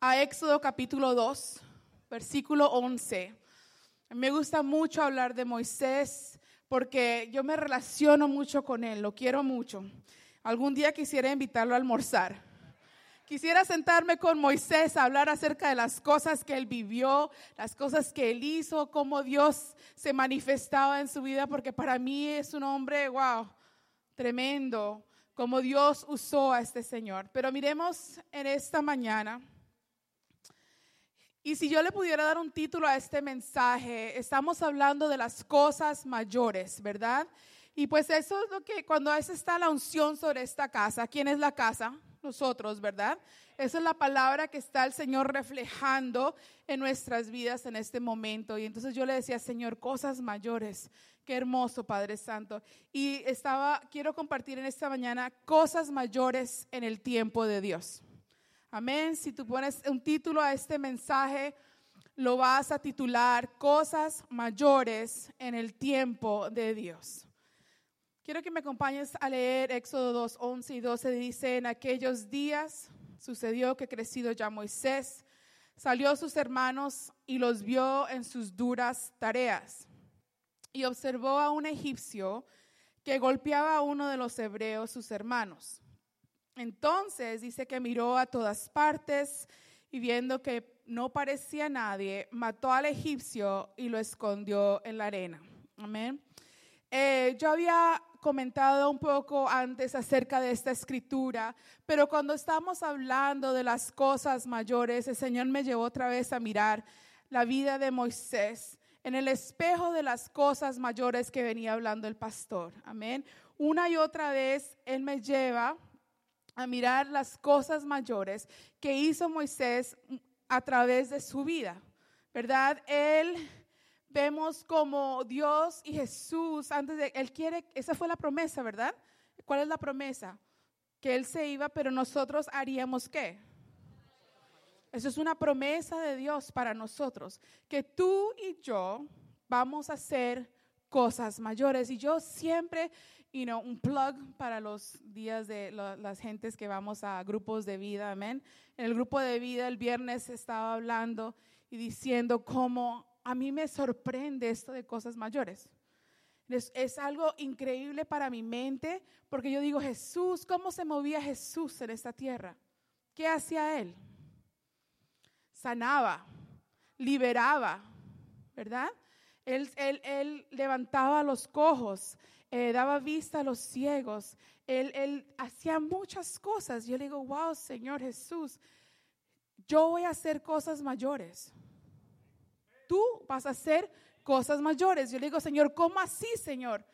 a Éxodo capítulo 2, versículo 11. Me gusta mucho hablar de Moisés porque yo me relaciono mucho con él, lo quiero mucho. Algún día quisiera invitarlo a almorzar. Quisiera sentarme con Moisés a hablar acerca de las cosas que él vivió, las cosas que él hizo, cómo Dios se manifestaba en su vida, porque para mí es un hombre, wow, tremendo, cómo Dios usó a este Señor. Pero miremos en esta mañana, y si yo le pudiera dar un título a este mensaje, estamos hablando de las cosas mayores, ¿verdad? Y pues eso es lo que cuando está la unción sobre esta casa, ¿quién es la casa? nosotros, ¿verdad? Esa es la palabra que está el Señor reflejando en nuestras vidas en este momento. Y entonces yo le decía, Señor, cosas mayores. Qué hermoso, Padre Santo. Y estaba, quiero compartir en esta mañana cosas mayores en el tiempo de Dios. Amén. Si tú pones un título a este mensaje, lo vas a titular Cosas mayores en el tiempo de Dios. Quiero que me acompañes a leer Éxodo 2, 11 y 12. Dice, en aquellos días sucedió que crecido ya Moisés, salió sus hermanos y los vio en sus duras tareas. Y observó a un egipcio que golpeaba a uno de los hebreos, sus hermanos. Entonces dice que miró a todas partes y viendo que no parecía nadie, mató al egipcio y lo escondió en la arena. Amén. Eh, yo había comentado un poco antes acerca de esta escritura, pero cuando estamos hablando de las cosas mayores, el Señor me llevó otra vez a mirar la vida de Moisés en el espejo de las cosas mayores que venía hablando el pastor. Amén. Una y otra vez Él me lleva a mirar las cosas mayores que hizo Moisés a través de su vida. ¿Verdad? Él vemos como Dios y Jesús, antes de, Él quiere, esa fue la promesa, ¿verdad? ¿Cuál es la promesa? Que Él se iba, pero nosotros haríamos qué? Eso es una promesa de Dios para nosotros, que tú y yo vamos a hacer cosas mayores. Y yo siempre, you know, un plug para los días de las gentes que vamos a grupos de vida, amén. En el grupo de vida el viernes estaba hablando y diciendo cómo a mí me sorprende esto de cosas mayores. Es, algo increíble para mi mente porque yo digo, Jesús, ¿cómo se movía Jesús en esta tierra? ¿Qué hacía Él? Sanaba, liberaba, ¿verdad? Él, él, levantaba a los cojos, eh, daba vista a los ciegos, él, él hacía muchas cosas. Yo le digo, wow, Señor Jesús, yo voy a hacer cosas mayores tú vas a hacer cosas mayores. Yo le digo, Señor, ¿cómo así, Señor?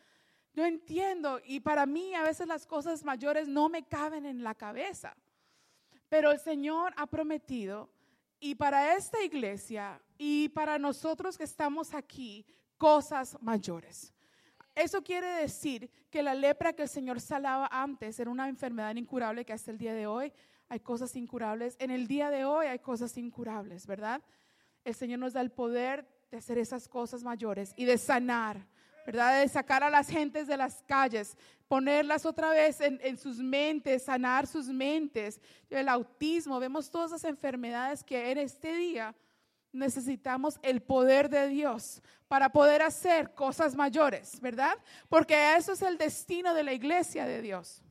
Yo entiendo y para mí a veces las cosas mayores no me caben en la cabeza. Pero el Señor ha prometido y para esta iglesia y para nosotros que estamos aquí, cosas mayores. Eso quiere decir que la lepra que el Señor salaba antes era una enfermedad incurable que hasta el día de hoy hay cosas incurables. En el día de hoy hay cosas incurables, ¿verdad? el Señor nos da el poder de hacer esas cosas mayores y de sanar, ¿verdad? De sacar a las gentes de las calles, ponerlas otra vez en, sus mentes, sanar sus mentes. El autismo, vemos todas esas enfermedades que en este día necesitamos el poder de Dios para poder hacer cosas mayores, ¿verdad? Porque eso es el destino de la iglesia de Dios.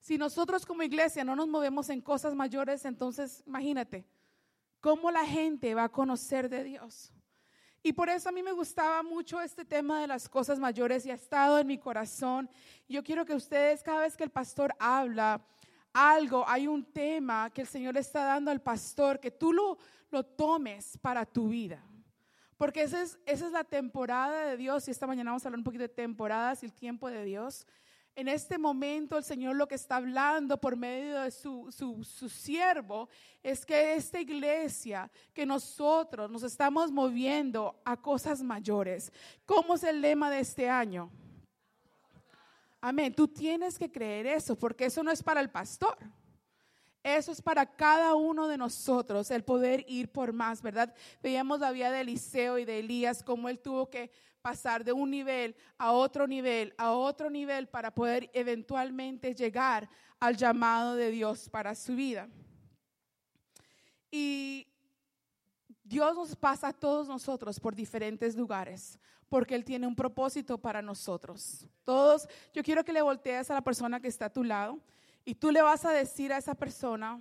Si nosotros como iglesia no nos movemos en cosas mayores, entonces imagínate, cómo la gente va a conocer de Dios. Y por eso a mí me gustaba mucho este tema de las cosas mayores y ha estado en mi corazón. Yo quiero que ustedes, cada vez que el pastor habla algo, hay un tema que el Señor está dando al pastor, que tú lo, lo tomes para tu vida. Porque esa es, esa es la temporada de Dios y esta mañana vamos a hablar un poquito de temporadas y el tiempo de Dios. En este momento el Señor lo que está hablando por medio de su, su, siervo es que esta iglesia, que nosotros nos estamos moviendo a cosas mayores. ¿Cómo es el lema de este año? Amén. Tú tienes que creer eso porque eso no es para el pastor. Eso es para cada uno de nosotros, el poder ir por más, ¿verdad? Veíamos la vida de Eliseo y de Elías, cómo él tuvo que pasar de un nivel a otro nivel, a otro nivel, para poder eventualmente llegar al llamado de Dios para su vida. Dios nos pasa a todos nosotros por diferentes lugares, porque Él tiene un propósito para nosotros. Todos, yo quiero que le voltees a la persona que está a tu lado y tú le vas a decir a esa persona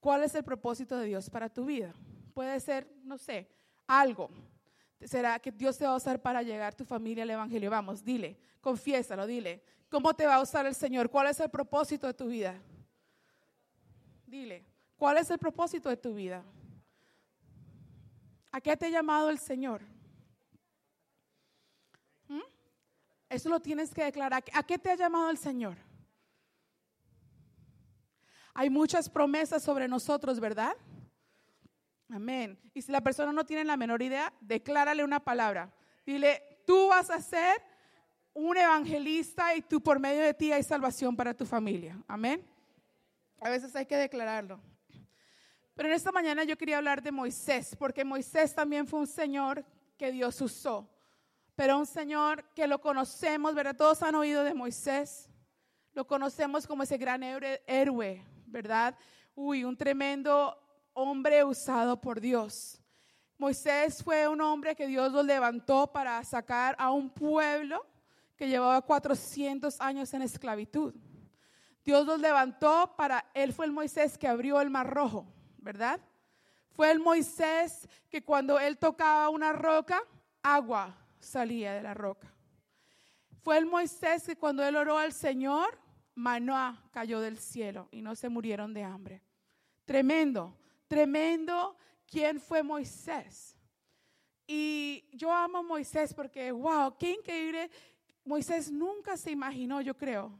cuál es el propósito de Dios para tu vida. Puede ser, no sé, algo. ¿Será que Dios te va a usar para llegar tu familia al Evangelio? Vamos, dile, confiésalo, dile. ¿Cómo te va a usar el Señor? ¿Cuál es el propósito de tu vida? Dile, ¿cuál es el propósito de tu vida? ¿A qué te ha llamado el Señor? Eso lo tienes que declarar. ¿A qué te ha llamado el Señor? Hay muchas promesas sobre nosotros, ¿verdad? Amén. Y si la persona no tiene la menor idea, declárale una palabra. Dile, tú vas a ser un evangelista y tú por medio de ti hay salvación para tu familia. Amén. A veces hay que declararlo. Pero en esta mañana yo quería hablar de Moisés, porque Moisés también fue un Señor que Dios usó. Pero un Señor que lo conocemos, ¿verdad? Todos han oído de Moisés. Lo conocemos como ese gran héroe, ¿verdad? Uy, un tremendo hombre usado por Dios. Moisés fue un hombre que Dios lo levantó para sacar a un pueblo que llevaba 400 años en esclavitud. Dios los levantó para, él fue el Moisés que abrió el mar rojo, ¿verdad? Fue el Moisés que cuando él tocaba una roca, agua salía de la roca. Fue el Moisés que cuando él oró al Señor, maná cayó del cielo y no se murieron de hambre. Tremendo tremendo quién fue Moisés. Y yo amo a Moisés porque, wow, qué increíble. Moisés nunca se imaginó, yo creo.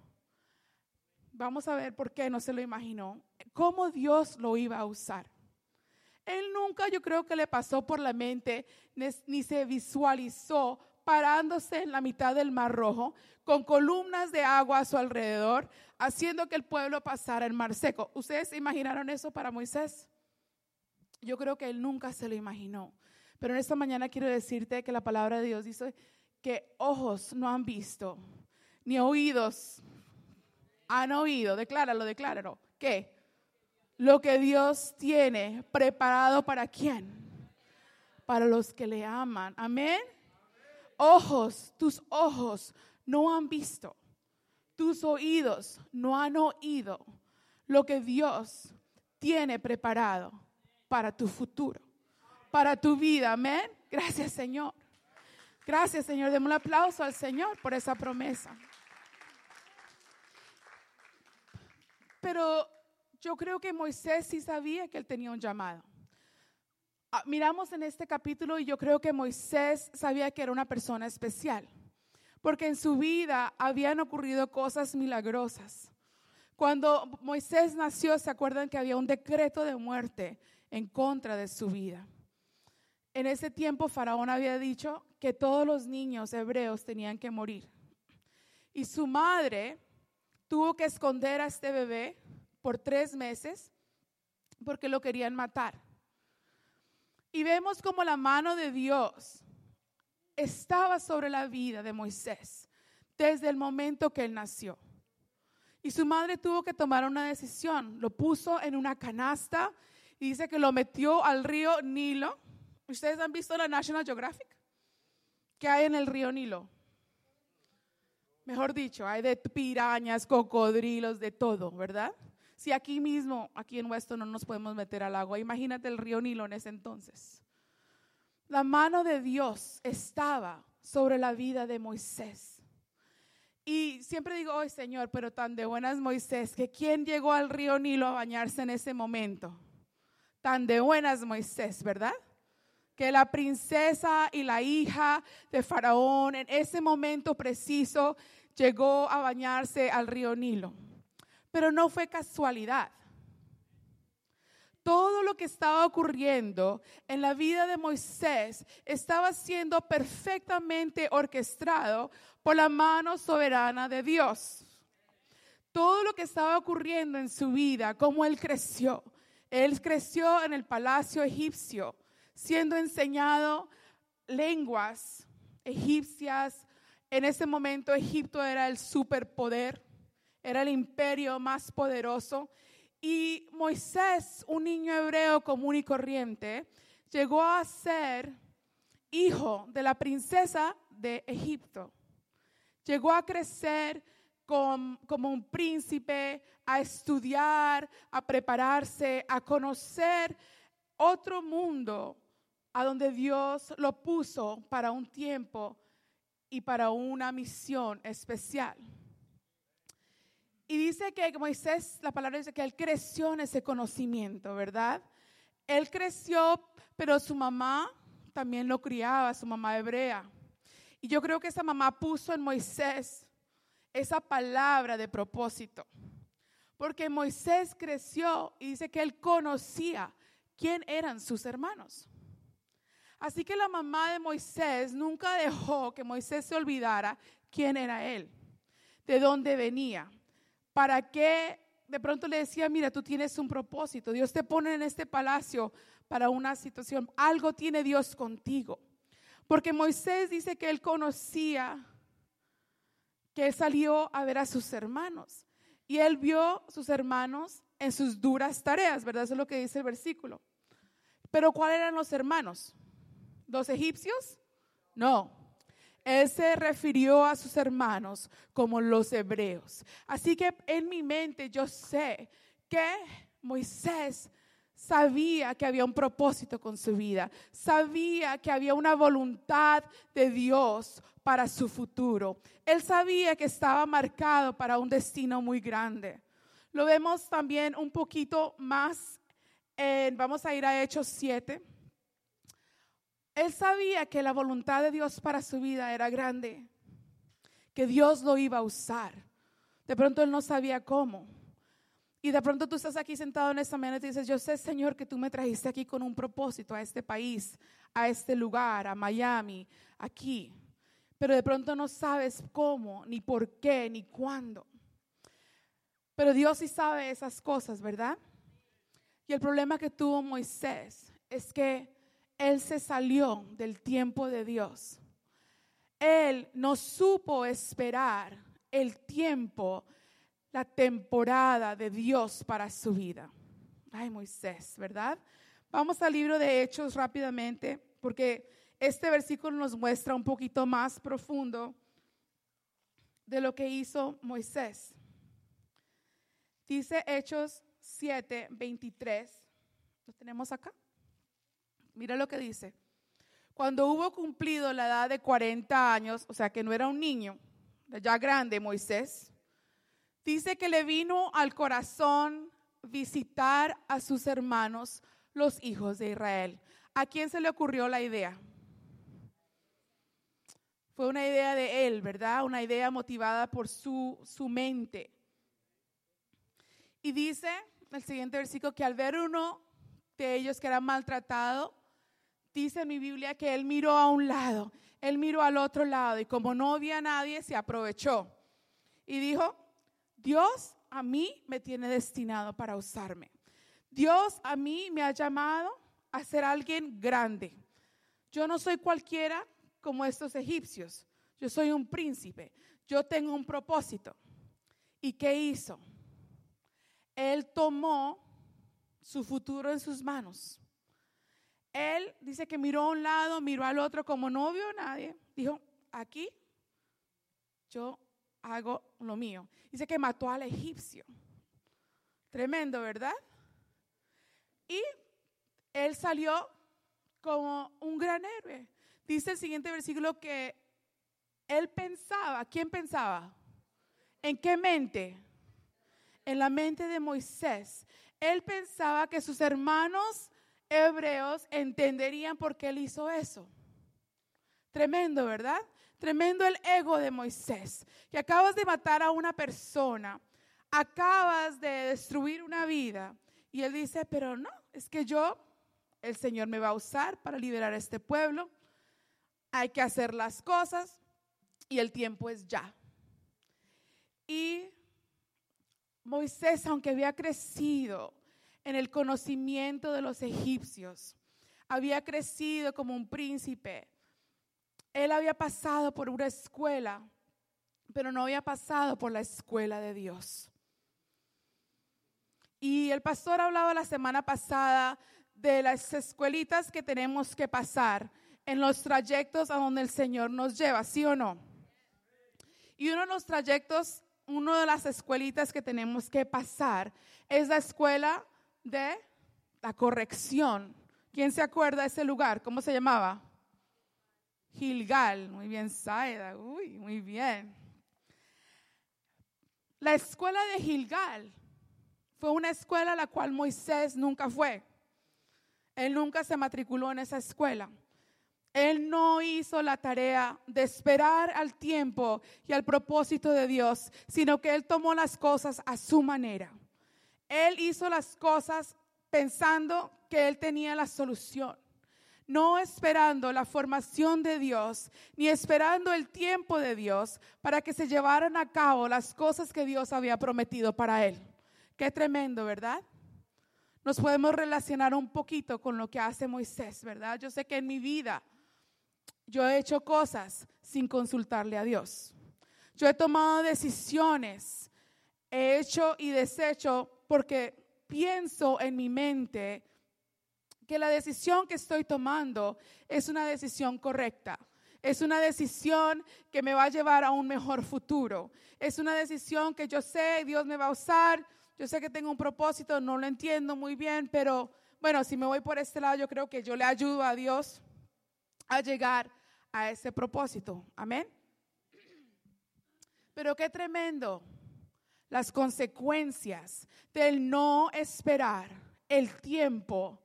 Vamos a ver por qué no se lo imaginó. Cómo Dios lo iba a usar. Él nunca, yo creo que le pasó por la mente, ni se visualizó parándose en la mitad del Mar Rojo, con columnas de agua a su alrededor, haciendo que el pueblo pasara el mar seco. ¿Ustedes imaginaron eso para Moisés? Yo creo que él nunca se lo imaginó. Pero en esta mañana quiero decirte que la palabra de Dios dice que ojos no han visto, ni oídos han oído. Decláralo, decláralo. ¿Qué? Lo que Dios tiene preparado para quién? Para los que le aman. Amén. Ojos, tus ojos no han visto. Tus oídos no han oído lo que Dios tiene preparado para tu futuro, para tu vida. Amén. Gracias, Señor. Gracias, Señor. Demos un aplauso al Señor por esa promesa. Pero yo creo que Moisés sí sabía que él tenía un llamado. Ah, miramos en este capítulo y yo creo que Moisés sabía que era una persona especial, porque en su vida habían ocurrido cosas milagrosas. Cuando Moisés nació, ¿se acuerdan que había un decreto de muerte en contra de su vida. En ese tiempo Faraón había dicho que todos los niños hebreos tenían que morir. Y su madre tuvo que esconder a este bebé por tres meses porque lo querían matar. Y vemos como la mano de Dios estaba sobre la vida de Moisés desde el momento que él nació. Y su madre tuvo que tomar una decisión. Lo puso en una canasta dice que lo metió al río Nilo. ¿Ustedes han visto la National Geographic? ¿Qué hay en el río Nilo? Mejor dicho, hay de pirañas, cocodrilos, de todo, ¿verdad? Si aquí mismo, aquí en Weston, no nos podemos meter al agua, imagínate el río Nilo en ese entonces. La mano de Dios estaba sobre la vida de Moisés. Y siempre digo, oh Señor, pero tan de buenas Moisés, que quién llegó al río Nilo a bañarse en ese momento tan de buenas Moisés, ¿verdad? Que la princesa y la hija de Faraón en ese momento preciso llegó a bañarse al río Nilo. Pero no fue casualidad. Todo lo que estaba ocurriendo en la vida de Moisés estaba siendo perfectamente orquestado por la mano soberana de Dios. Todo lo que estaba ocurriendo en su vida, cómo él creció, él creció en el palacio egipcio, siendo enseñado lenguas egipcias. En ese momento Egipto era el superpoder, era el imperio más poderoso. Y Moisés, un niño hebreo común y corriente, llegó a ser hijo de la princesa de Egipto. Llegó a crecer como un príncipe, a estudiar, a prepararse, a conocer otro mundo a donde Dios lo puso para un tiempo y para una misión especial. Y dice que Moisés, la palabra dice que él creció en ese conocimiento, ¿verdad? Él creció, pero su mamá también lo criaba, su mamá hebrea. Y yo creo que esa mamá puso en Moisés esa palabra de propósito. Porque Moisés creció y dice que él conocía quién eran sus hermanos. Así que la mamá de Moisés nunca dejó que Moisés se olvidara quién era él, de dónde venía, para qué de pronto le decía, mira, tú tienes un propósito, Dios te pone en este palacio para una situación, algo tiene Dios contigo. Porque Moisés dice que él conocía que él salió a ver a sus hermanos y él vio sus hermanos en sus duras tareas, ¿verdad? Eso es lo que dice el versículo. Pero ¿cuáles eran los hermanos? ¿Los egipcios? No. Él se refirió a sus hermanos como los hebreos. Así que en mi mente yo sé que Moisés sabía que había un propósito con su vida, sabía que había una voluntad de Dios para su futuro. Él sabía que estaba marcado para un destino muy grande. Lo vemos también un poquito más, en, vamos a ir a Hechos 7. Él sabía que la voluntad de Dios para su vida era grande, que Dios lo iba a usar. De pronto él no sabía cómo. Y de pronto tú estás aquí sentado en esta mañana y dices, yo sé, Señor, que tú me trajiste aquí con un propósito a este país, a este lugar, a Miami, aquí. Pero de pronto no sabes cómo, ni por qué, ni cuándo. Pero Dios sí sabe esas cosas, ¿verdad? Y el problema que tuvo Moisés es que él se salió del tiempo de Dios. Él no supo esperar el tiempo la temporada de Dios para su vida. Ay, Moisés, ¿verdad? Vamos al libro de Hechos rápidamente, porque este versículo nos muestra un poquito más profundo de lo que hizo Moisés. Dice Hechos 7, 23. ¿Lo tenemos acá? Mira lo que dice. Cuando hubo cumplido la edad de 40 años, o sea que no era un niño, ya grande Moisés, Dice que le vino al corazón visitar a sus hermanos, los hijos de Israel. ¿A quién se le ocurrió la idea? Fue una idea de él, ¿verdad? Una idea motivada por su, su mente. Y dice el siguiente versículo que al ver uno de ellos que era maltratado, dice mi Biblia que él miró a un lado, él miró al otro lado y como no había nadie, se aprovechó y dijo, Dios a mí me tiene destinado para usarme. Dios a mí me ha llamado a ser alguien grande. Yo no soy cualquiera como estos egipcios. Yo soy un príncipe. Yo tengo un propósito. ¿Y qué hizo? Él tomó su futuro en sus manos. Él dice que miró a un lado, miró al otro, como no vio a nadie. Dijo, aquí yo hago lo mío. Dice que mató al egipcio. Tremendo, ¿verdad? Y él salió como un gran héroe. Dice el siguiente versículo que él pensaba, ¿quién pensaba? ¿En qué mente? En la mente de Moisés. Él pensaba que sus hermanos hebreos entenderían por qué él hizo eso. Tremendo, ¿verdad? Tremendo el ego de Moisés, que acabas de matar a una persona, acabas de destruir una vida. Y él dice, pero no, es que yo, el Señor me va a usar para liberar a este pueblo. Hay que hacer las cosas y el tiempo es ya. Y Moisés, aunque había crecido en el conocimiento de los egipcios, había crecido como un príncipe, él había pasado por una escuela, pero no había pasado por la escuela de Dios. Y el pastor hablaba la semana pasada de las escuelitas que tenemos que pasar en los trayectos a donde el Señor nos lleva, ¿sí o no? Y uno de los trayectos, una de las escuelitas que tenemos que pasar es la escuela de la corrección. ¿Quién se acuerda de ese lugar? ¿Cómo se llamaba? Gilgal. Muy bien, Saida. Uy, muy bien. La escuela de Gilgal fue una escuela a la cual Moisés nunca fue. Él nunca se matriculó en esa escuela. Él no hizo la tarea de esperar al tiempo y al propósito de Dios, sino que él tomó las cosas a su manera. Él hizo las cosas pensando que él tenía la solución, no esperando la formación de Dios, ni esperando el tiempo de Dios para que se llevaran a cabo las cosas que Dios había prometido para él. Qué tremendo, ¿verdad? Nos podemos relacionar un poquito con lo que hace Moisés, ¿verdad? Yo sé que en mi vida yo he hecho cosas sin consultarle a Dios. Yo he tomado decisiones, he hecho y deshecho porque pienso en mi mente que la decisión que estoy tomando es una decisión correcta. Es una decisión que me va a llevar a un mejor futuro. Es una decisión que yo sé Dios me va a usar yo sé que tengo un propósito, no lo entiendo muy bien, pero bueno, si me voy por este lado, yo creo que yo le ayudo a Dios a llegar a ese propósito. Amén. Pero qué tremendo las consecuencias del no esperar el tiempo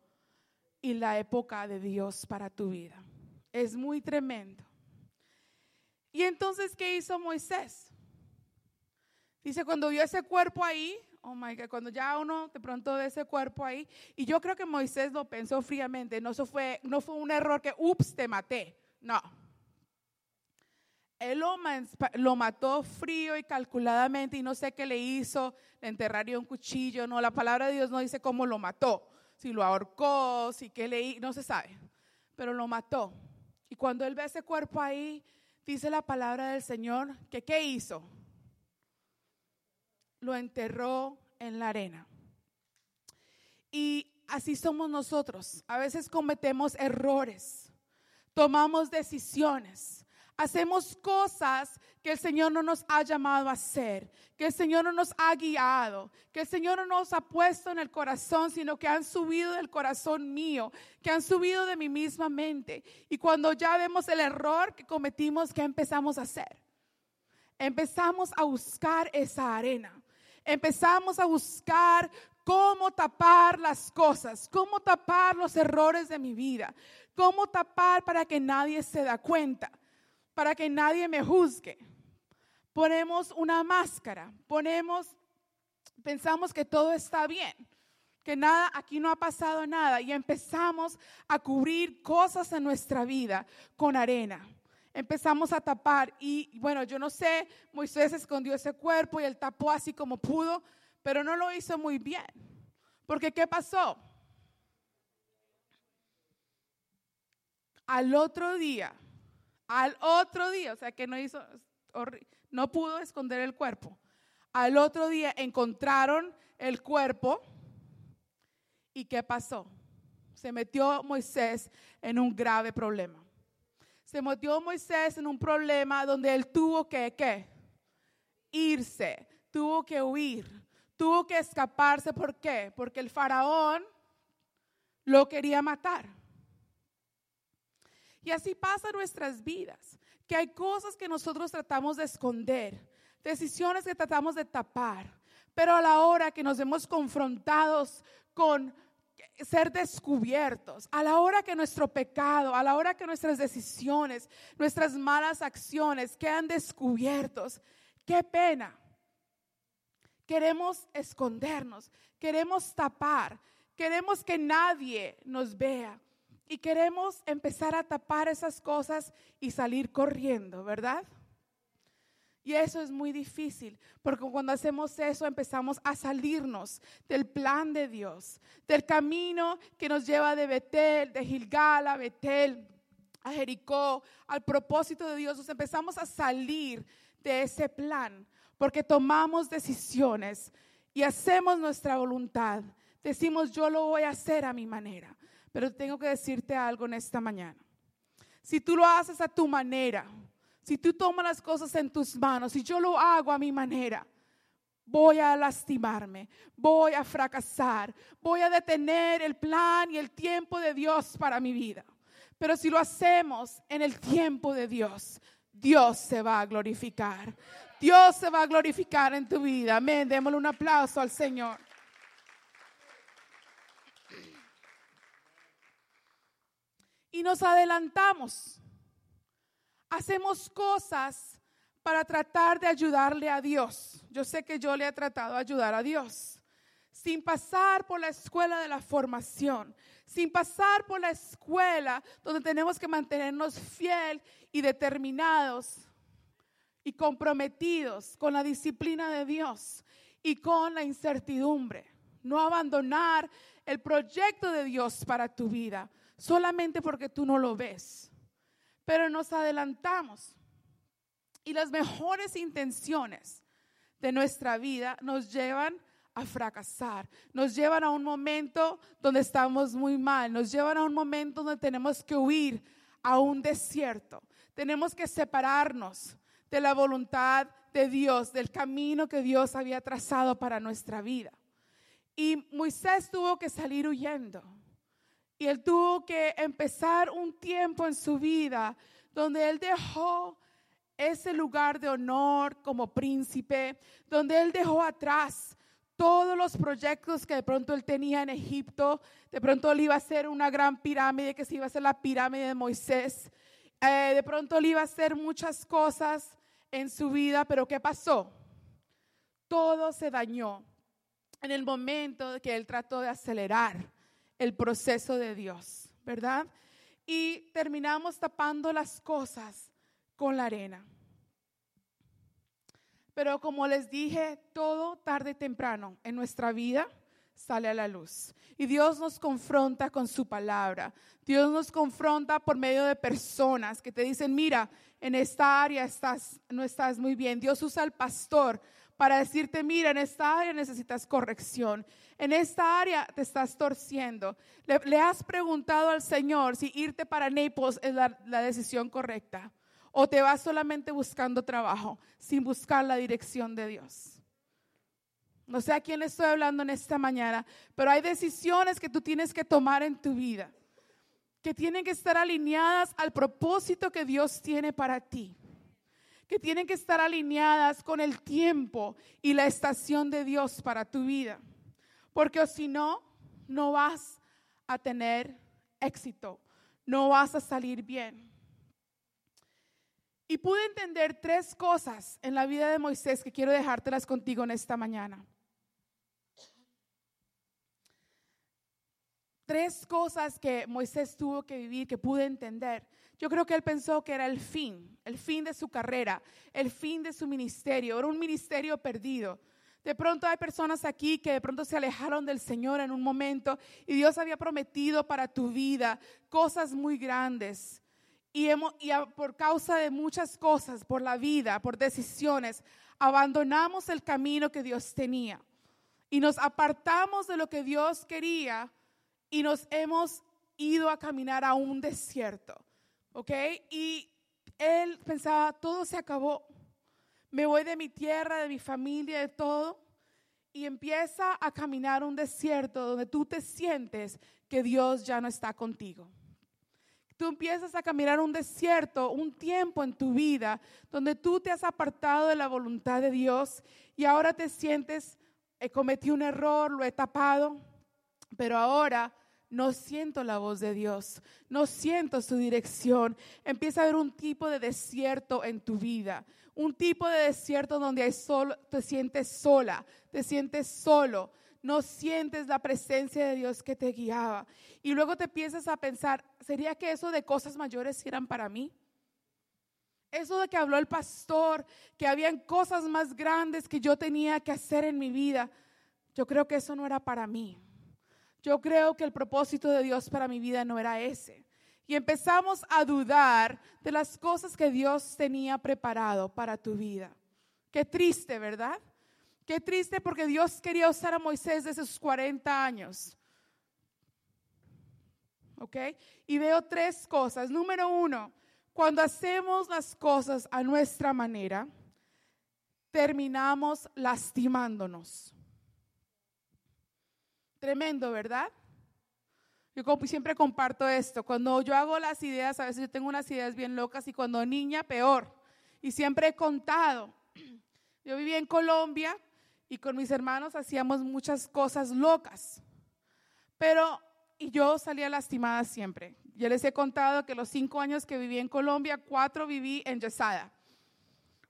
y la época de Dios para tu vida. Es muy tremendo. Y entonces, ¿qué hizo Moisés? Dice, cuando vio ese cuerpo ahí, oh my God, cuando ya uno de pronto ve ese cuerpo ahí, y yo creo que Moisés lo pensó fríamente, no, eso fue, no fue un error que, ups, te maté, no. Él lo, lo, mató frío y calculadamente y no sé qué le hizo, le enterraría un cuchillo, no, la palabra de Dios no dice cómo lo mató, si lo ahorcó, si qué le no se sabe, pero lo mató. Y cuando él ve ese cuerpo ahí, dice la palabra del Señor que qué hizo? lo enterró en la arena. Y así somos nosotros. A veces cometemos errores, tomamos decisiones, hacemos cosas que el Señor no nos ha llamado a hacer, que el Señor no nos ha guiado, que el Señor no nos ha puesto en el corazón, sino que han subido del corazón mío, que han subido de mi misma mente. Y cuando ya vemos el error que cometimos, ¿qué empezamos a hacer? Empezamos a buscar esa arena empezamos a buscar cómo tapar las cosas, cómo tapar los errores de mi vida, cómo tapar para que nadie se da cuenta, para que nadie me juzgue. Ponemos una máscara, ponemos, pensamos que todo está bien, que nada, aquí no ha pasado nada y empezamos a cubrir cosas en nuestra vida con arena empezamos a tapar. Y bueno, yo no sé, Moisés escondió ese cuerpo y él tapó así como pudo, pero no lo hizo muy bien. Porque ¿qué pasó? Al otro día, al otro día, o sea que no hizo, no pudo esconder el cuerpo. Al otro día encontraron el cuerpo y ¿qué pasó? Se metió Moisés en un grave problema se metió Moisés en un problema donde él tuvo que, ¿qué? Irse, tuvo que huir, tuvo que escaparse. ¿Por qué? Porque el faraón lo quería matar. Y así pasa nuestras vidas, que hay cosas que nosotros tratamos de esconder, decisiones que tratamos de tapar, pero a la hora que nos vemos confrontados con ser descubiertos, a la hora que nuestro pecado, a la hora que nuestras decisiones, nuestras malas acciones quedan descubiertos, qué pena. Queremos escondernos, queremos tapar, queremos que nadie nos vea y queremos empezar a tapar esas cosas y salir corriendo, ¿verdad? Y eso es muy difícil, porque cuando hacemos eso empezamos a salirnos del plan de Dios, del camino que nos lleva de Betel, de Gilgal a Betel, a Jericó, al propósito de Dios. Nos empezamos a salir de ese plan, porque tomamos decisiones y hacemos nuestra voluntad decimos yo lo voy a hacer a mi manera. Pero tengo que decirte algo en esta mañana. Si tú lo haces a tu manera, si tú tomas las cosas en tus manos, si yo lo hago a mi manera, voy a lastimarme, voy a fracasar, voy a detener el plan y el tiempo de Dios para mi vida. Pero si lo hacemos en el tiempo de Dios, Dios se va a glorificar. Dios se va a glorificar en tu vida. Amén. Démosle un aplauso al Señor. Y nos adelantamos. Hacemos cosas para tratar de ayudarle a Dios. Yo sé que yo le he tratado de ayudar a Dios. Sin pasar por la escuela de la formación, sin pasar por la escuela donde tenemos que mantenernos fiel y determinados y comprometidos con la disciplina de Dios y con la incertidumbre. No abandonar el proyecto de Dios para tu vida solamente porque tú no lo ves. Pero nos adelantamos y las mejores intenciones de nuestra vida nos llevan a fracasar, nos llevan a un momento donde estamos muy mal, nos llevan a un momento donde tenemos que huir a un desierto, tenemos que separarnos de la voluntad de Dios, del camino que Dios había trazado para nuestra vida. Y Moisés tuvo que salir huyendo. Y él tuvo que empezar un tiempo en su vida donde él dejó ese lugar de honor como príncipe, donde él dejó atrás todos los proyectos que de pronto él tenía en Egipto. De pronto él iba a hacer una gran pirámide que se iba a hacer la pirámide de Moisés. Eh, de pronto él iba a hacer muchas cosas en su vida, pero ¿qué pasó? Todo se dañó en el momento que él trató de acelerar el proceso de Dios, ¿verdad? Y terminamos tapando las cosas con la arena. Pero como les dije, todo tarde y temprano en nuestra vida sale a la luz. Y Dios nos confronta con su palabra. Dios nos confronta por medio de personas que te dicen, mira, en esta área estás, no estás muy bien. Dios usa al pastor para decirte, mira, en esta área necesitas corrección. En esta área te estás torciendo. Le, has preguntado al Señor si irte para Naples es la, decisión correcta. O te vas solamente buscando trabajo sin buscar la dirección de Dios. No sé a quién estoy hablando en esta mañana, pero hay decisiones que tú tienes que tomar en tu vida, que tienen que estar alineadas al propósito que Dios tiene para ti, que tienen que estar alineadas con el tiempo y la estación de Dios para tu vida, porque si no, no vas a tener éxito, no vas a salir bien. Y pude entender tres cosas en la vida de Moisés que quiero dejártelas contigo en esta mañana. tres cosas que Moisés tuvo que vivir, que pude entender. Yo creo que él pensó que era el fin, el fin de su carrera, el fin de su ministerio, era un ministerio perdido. De pronto hay personas aquí que de pronto se alejaron del Señor en un momento y Dios había prometido para tu vida cosas muy grandes. Y, y por causa de muchas cosas, por la vida, por decisiones, abandonamos el camino que Dios tenía y nos apartamos de lo que Dios quería y nos hemos ido a caminar a un desierto, ¿ok? Y él pensaba, todo se acabó, me voy de mi tierra, de mi familia, de todo, y empieza a caminar un desierto donde tú te sientes que Dios ya no está contigo. Tú empiezas a caminar un desierto, un tiempo en tu vida donde tú te has apartado de la voluntad de Dios y ahora te sientes, he cometido un error, lo he tapado, pero ahora no siento la voz de Dios, no siento su dirección. Empieza a haber un tipo de desierto en tu vida, un tipo de desierto donde hay solo, te sientes sola, te sientes solo, no sientes la presencia de Dios que te guiaba. Y luego te empiezas a pensar, ¿sería que eso de cosas mayores eran para mí? Eso de que habló el pastor, que habían cosas más grandes que yo tenía que hacer en mi vida, yo creo que eso no era para mí. Yo creo que el propósito de Dios para mi vida no era ese. Y empezamos a dudar de las cosas que Dios tenía preparado para tu vida. Qué triste, ¿verdad? Qué triste porque Dios quería usar a Moisés desde sus 40 años. ¿Ok? Y veo tres cosas. Número uno, cuando hacemos las cosas a nuestra manera, terminamos lastimándonos. Tremendo, ¿verdad? Yo siempre comparto esto. Cuando yo hago las ideas, a veces yo tengo unas ideas bien locas y cuando niña, peor. Y siempre he contado. Yo vivía en Colombia y con mis hermanos hacíamos muchas cosas locas. Pero, y yo salía lastimada siempre. Yo les he contado que los cinco años que viví en Colombia, cuatro viví en Yesada.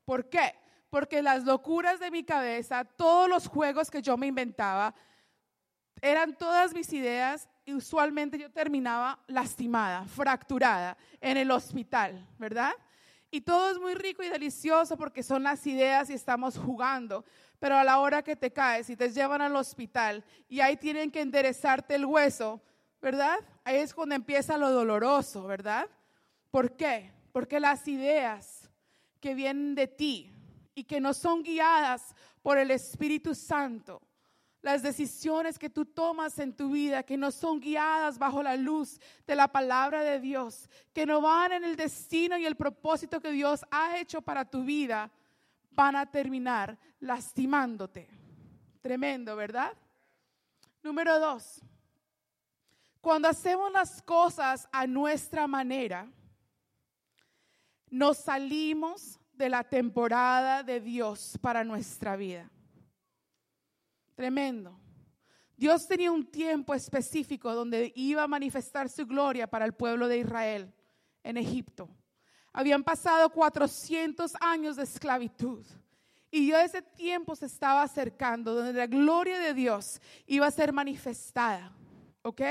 ¿Por qué? Porque las locuras de mi cabeza, todos los juegos que yo me inventaba, eran todas mis ideas y usualmente yo terminaba lastimada, fracturada en el hospital, ¿verdad? Y todo es muy rico y delicioso porque son las ideas y estamos jugando. Pero a la hora que te caes y te llevan al hospital y ahí tienen que enderezarte el hueso, ¿verdad? Ahí es cuando empieza lo doloroso, ¿verdad? ¿Por qué? Porque las ideas que vienen de ti y que no son guiadas por el Espíritu Santo, las decisiones que tú tomas en tu vida, que no son guiadas bajo la luz de la palabra de Dios, que no van en el destino y el propósito que Dios ha hecho para tu vida, van a terminar lastimándote. Tremendo, ¿verdad? Número dos, cuando hacemos las cosas a nuestra manera, nos salimos de la temporada de Dios para nuestra vida. Tremendo. Dios tenía un tiempo específico donde iba a manifestar su gloria para el pueblo de Israel en Egipto. Habían pasado 400 años de esclavitud. Y yo ese tiempo se estaba acercando, donde la gloria de Dios iba a ser manifestada. ¿Ok?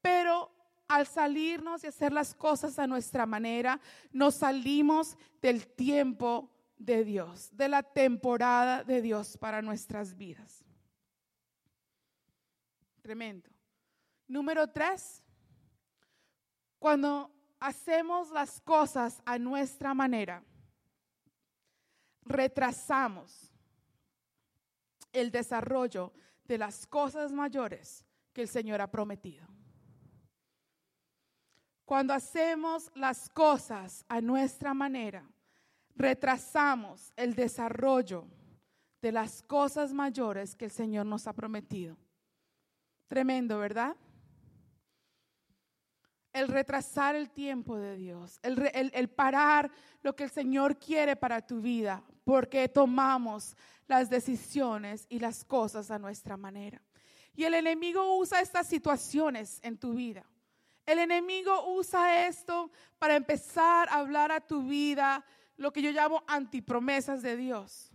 Pero al salirnos y hacer las cosas a nuestra manera, nos salimos del tiempo de Dios, de la temporada de Dios para nuestras vidas. Tremendo. Número tres, cuando hacemos las cosas a nuestra manera, retrasamos el desarrollo de las cosas mayores que el Señor ha prometido. Cuando hacemos las cosas a nuestra manera, retrasamos el desarrollo de las cosas mayores que el Señor nos ha prometido. Tremendo, ¿verdad? El retrasar el tiempo de Dios, el, parar lo que el Señor quiere para tu vida, porque tomamos las decisiones y las cosas a nuestra manera. Y el enemigo usa estas situaciones en tu vida. El enemigo usa esto para empezar a hablar a tu vida lo que yo llamo antipromesas de Dios.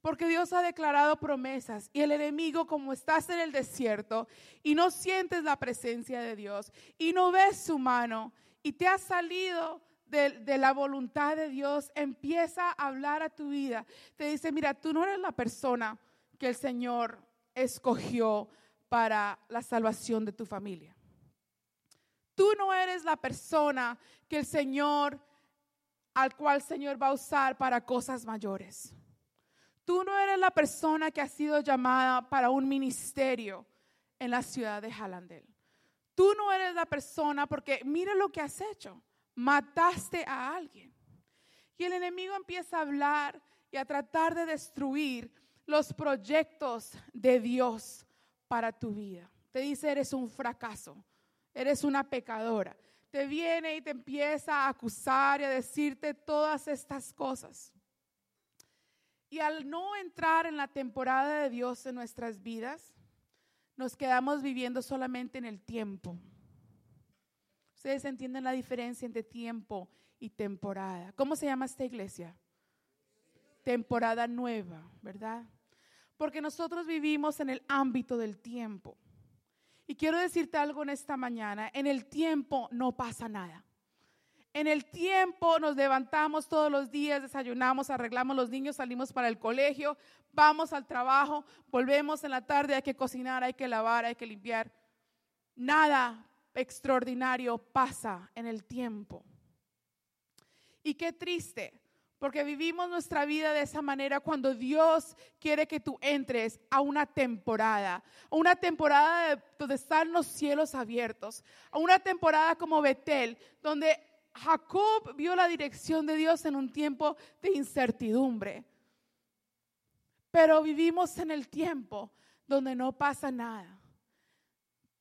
Porque Dios ha declarado promesas y el enemigo, como estás en el desierto y no sientes la presencia de Dios y no ves su mano y te has salido de, la voluntad de Dios, empieza a hablar a tu vida. Te dice, mira, tú no eres la persona que el Señor escogió para la salvación de tu familia. Tú no eres la persona que el Señor, al cual el Señor va a usar para cosas mayores. Tú no eres la persona que ha sido llamada para un ministerio en la ciudad de Jalandel. Tú no eres la persona porque mira lo que has hecho. Mataste a alguien. Y el enemigo empieza a hablar y a tratar de destruir los proyectos de Dios para tu vida. Te dice, eres un fracaso, eres una pecadora. Te viene y te empieza a acusar y a decirte todas estas cosas. Y al no entrar en la temporada de Dios en nuestras vidas, nos quedamos viviendo solamente en el tiempo. Ustedes entienden la diferencia entre tiempo y temporada. ¿Cómo se llama esta iglesia? Temporada nueva, ¿verdad? Porque nosotros vivimos en el ámbito del tiempo. Y quiero decirte algo en esta mañana, en el tiempo no pasa nada. En el tiempo nos levantamos todos los días, desayunamos, arreglamos los niños, salimos para el colegio, vamos al trabajo, volvemos en la tarde, hay que cocinar, hay que lavar, hay que limpiar. Nada extraordinario pasa en el tiempo. Y qué triste, Porque vivimos nuestra vida de esa manera cuando Dios quiere que tú entres a una temporada, a una temporada de, donde están los cielos abiertos, a una temporada como Betel, donde Jacob vio la dirección de Dios en un tiempo de incertidumbre. Pero vivimos en el tiempo donde no pasa nada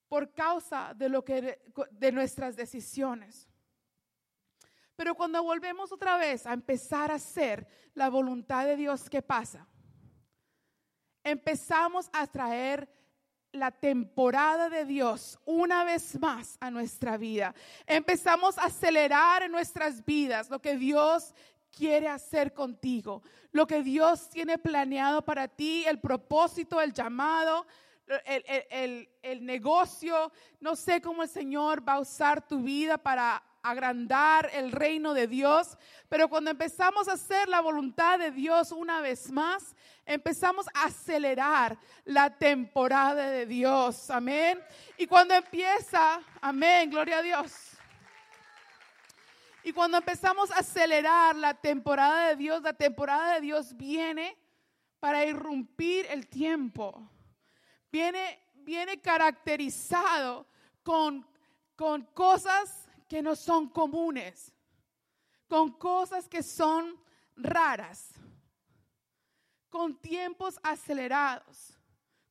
por causa de lo que de nuestras decisiones. Pero cuando volvemos otra vez a empezar a hacer la voluntad de Dios, ¿qué pasa? Empezamos a traer la temporada de Dios una vez más a nuestra vida. Empezamos a acelerar en nuestras vidas lo que Dios quiere hacer contigo, lo que Dios tiene planeado para ti, el propósito, el llamado, el, el, negocio. No sé cómo el Señor va a usar tu vida para agrandar el reino de Dios, pero cuando empezamos a hacer la voluntad de Dios una vez más, empezamos a acelerar la temporada de Dios. Amén. Y cuando empieza, amén, gloria a Dios. Y cuando empezamos a acelerar la temporada de Dios, la temporada de Dios viene para irrumpir el tiempo. Viene, viene caracterizado con, con cosas que no son comunes, con cosas que son raras, con tiempos acelerados,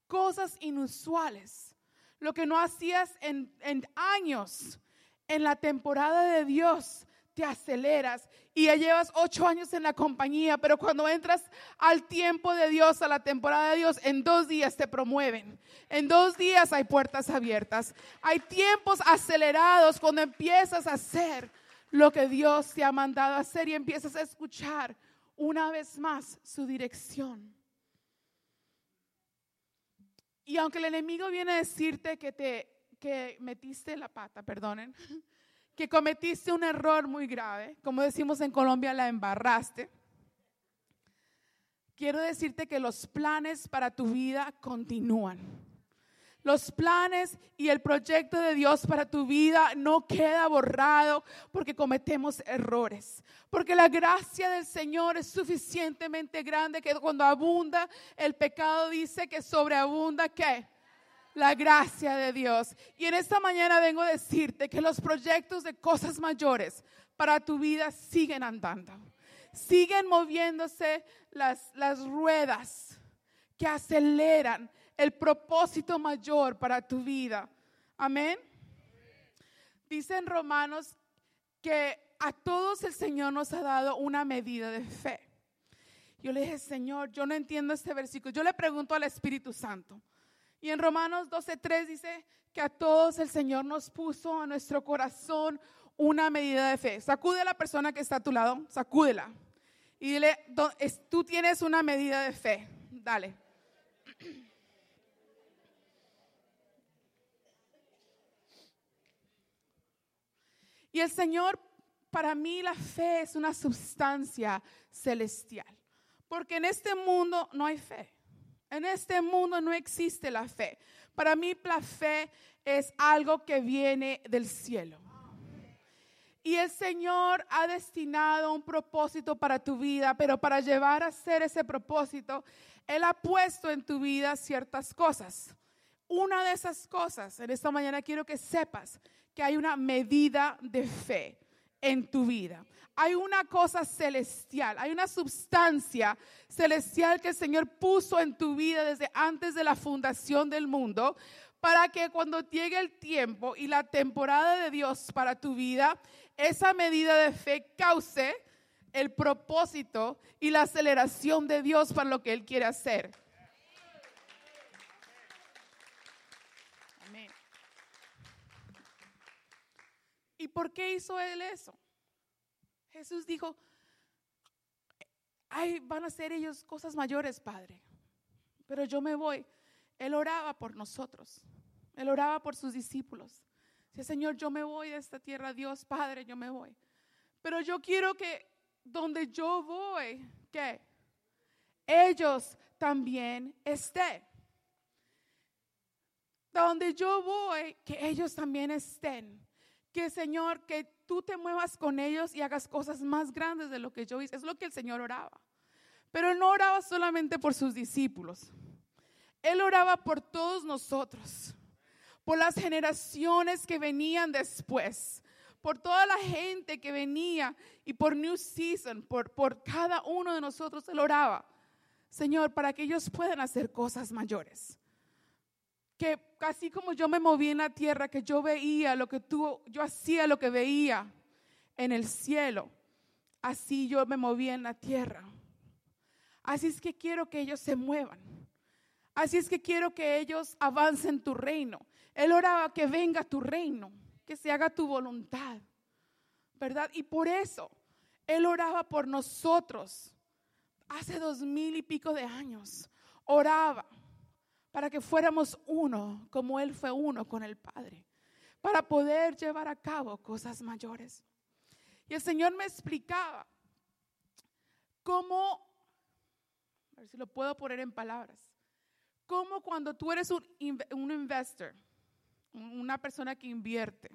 cosas inusuales, lo que no hacías en, en años en la temporada de Dios te aceleras y ya llevas ocho años en la compañía, pero cuando entras al tiempo de Dios, a la temporada de Dios, en dos días te promueven. En dos días hay puertas abiertas. Hay tiempos acelerados cuando empiezas a hacer lo que Dios te ha mandado hacer y empiezas a escuchar una vez más su dirección. Y aunque el enemigo viene a decirte que te que metiste la pata, perdonen, que cometiste un error muy grave, como decimos en Colombia, la embarraste. Quiero decirte que los planes para tu vida continúan. Los planes y el proyecto de Dios para tu vida no queda borrado porque cometemos errores. Porque la gracia del Señor es suficientemente grande que cuando abunda el pecado dice que sobreabunda qué? la gracia de Dios. Y en esta mañana vengo a decirte que los proyectos de cosas mayores para tu vida siguen andando. Siguen moviéndose las, las ruedas que aceleran el propósito mayor para tu vida. Amén. Dice Romanos que a todos el Señor nos ha dado una medida de fe. Yo le dije, Señor, yo no entiendo este versículo. Yo le pregunto al Espíritu Santo. Y en Romanos 12:3 dice que a todos el Señor nos puso a nuestro corazón una medida de fe. Sacude a la persona que está a tu lado, sacúdela. Y dile, tú tienes una medida de fe. Dale. Y el Señor, para mí la fe es una sustancia celestial. Porque en este mundo no hay fe. En este mundo no existe la fe. Para mí la fe es algo que viene del cielo. Y el Señor ha destinado un propósito para tu vida, pero para llevar a ser ese propósito, Él ha puesto en tu vida ciertas cosas. Una de esas cosas, en esta mañana quiero que sepas que hay una medida de fe en tu vida. Hay una cosa celestial, hay una sustancia celestial que el Señor puso en tu vida desde antes de la fundación del mundo para que cuando llegue el tiempo y la temporada de Dios para tu vida, esa medida de fe cause el propósito y la aceleración de Dios para lo que Él quiere hacer. ¿Y por qué hizo él eso? Jesús dijo, ay, van a hacer ellos cosas mayores, Padre, pero yo me voy. Él oraba por nosotros, él oraba por sus discípulos. Dice, Señor, yo me voy de esta tierra, Dios Padre, yo me voy. Pero yo quiero que donde yo voy, que ellos también estén. Donde yo voy, que ellos también estén que Señor, que tú te muevas con ellos y hagas cosas más grandes de lo que yo hice. Es lo que el Señor oraba. Pero no oraba solamente por sus discípulos. Él oraba por todos nosotros, por las generaciones que venían después, por toda la gente que venía y por New Season, por, por cada uno de nosotros. Él oraba, Señor, para que ellos puedan hacer cosas mayores que así como yo me moví en la tierra, que yo veía lo que tú, yo hacía lo que veía en el cielo, así yo me moví en la tierra. Así es que quiero que ellos se muevan. Así es que quiero que ellos avancen tu reino. Él oraba que venga tu reino, que se haga tu voluntad, ¿verdad? Y por eso Él oraba por nosotros hace dos mil y pico de años. Oraba para que fuéramos uno como Él fue uno con el Padre, para poder llevar a cabo cosas mayores. Y el Señor me explicaba cómo, a ver si lo puedo poner en palabras, cómo cuando tú eres un, un investor, una persona que invierte,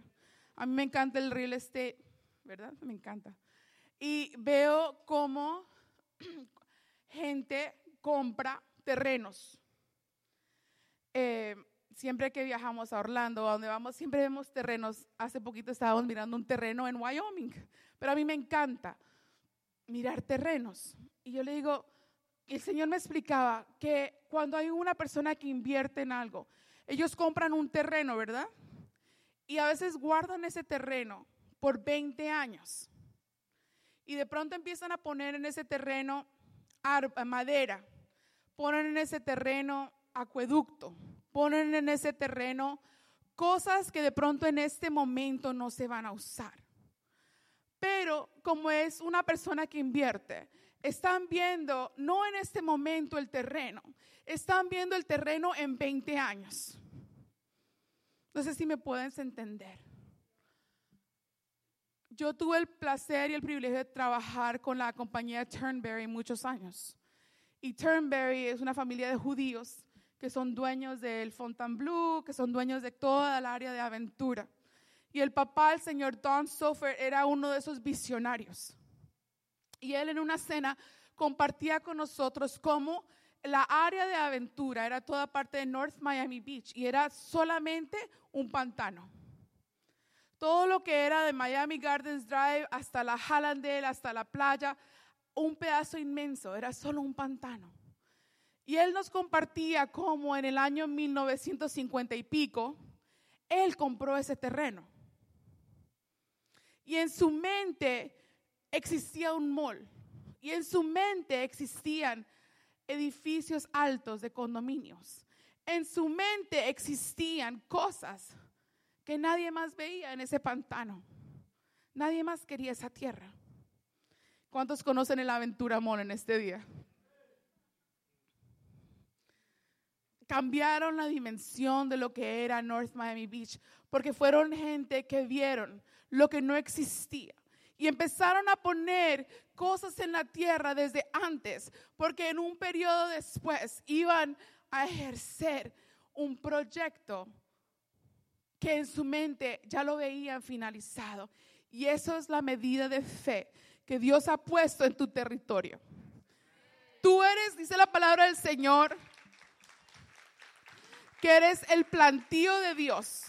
a mí me encanta el real estate, ¿verdad? Me encanta. Y veo cómo gente compra terrenos eh, siempre que viajamos a Orlando, a donde vamos, siempre vemos terrenos. Hace poquito estábamos mirando un terreno en Wyoming, pero a mí me encanta mirar terrenos. Y yo le digo, el Señor me explicaba que cuando hay una persona que invierte en algo, ellos compran un terreno, ¿verdad? Y a veces guardan ese terreno por 20 años. Y de pronto empiezan a poner en ese terreno madera, ponen en ese terreno acueducto, ponen en ese terreno cosas que de pronto en este momento no se van a usar. Pero como es una persona que invierte, están viendo no en este momento el terreno, están viendo el terreno en 20 años. No sé si me pueden entender. Yo tuve el placer y el privilegio de trabajar con la compañía Turnberry muchos años. Y Turnberry es una familia de judíos que son dueños del Fontainebleau, que son dueños de toda el área de aventura. Y el papá, el señor Don Sofer, era uno de esos visionarios. Y él en una cena compartía con nosotros cómo la área de aventura era toda parte de North Miami Beach y era solamente un pantano. Todo lo que era de Miami Gardens Drive hasta la Hallandale, hasta la playa, un pedazo inmenso, era solo un pantano. Y él nos compartía cómo en el año 1950 y pico, él compró ese terreno. Y en su mente existía un mall. Y en su mente existían edificios altos de condominios. En su mente existían cosas que nadie más veía en ese pantano. Nadie más quería esa tierra. ¿Cuántos conocen el Aventura Mall en este día? Cambiaron la dimensión de lo que era North Miami Beach, porque fueron gente que vieron lo que no existía y empezaron a poner cosas en la tierra desde antes, porque en un periodo después iban a ejercer un proyecto que en su mente ya lo veían finalizado. Y eso es la medida de fe que Dios ha puesto en tu territorio. Tú eres, dice la palabra del Señor, que eres el plantío de Dios.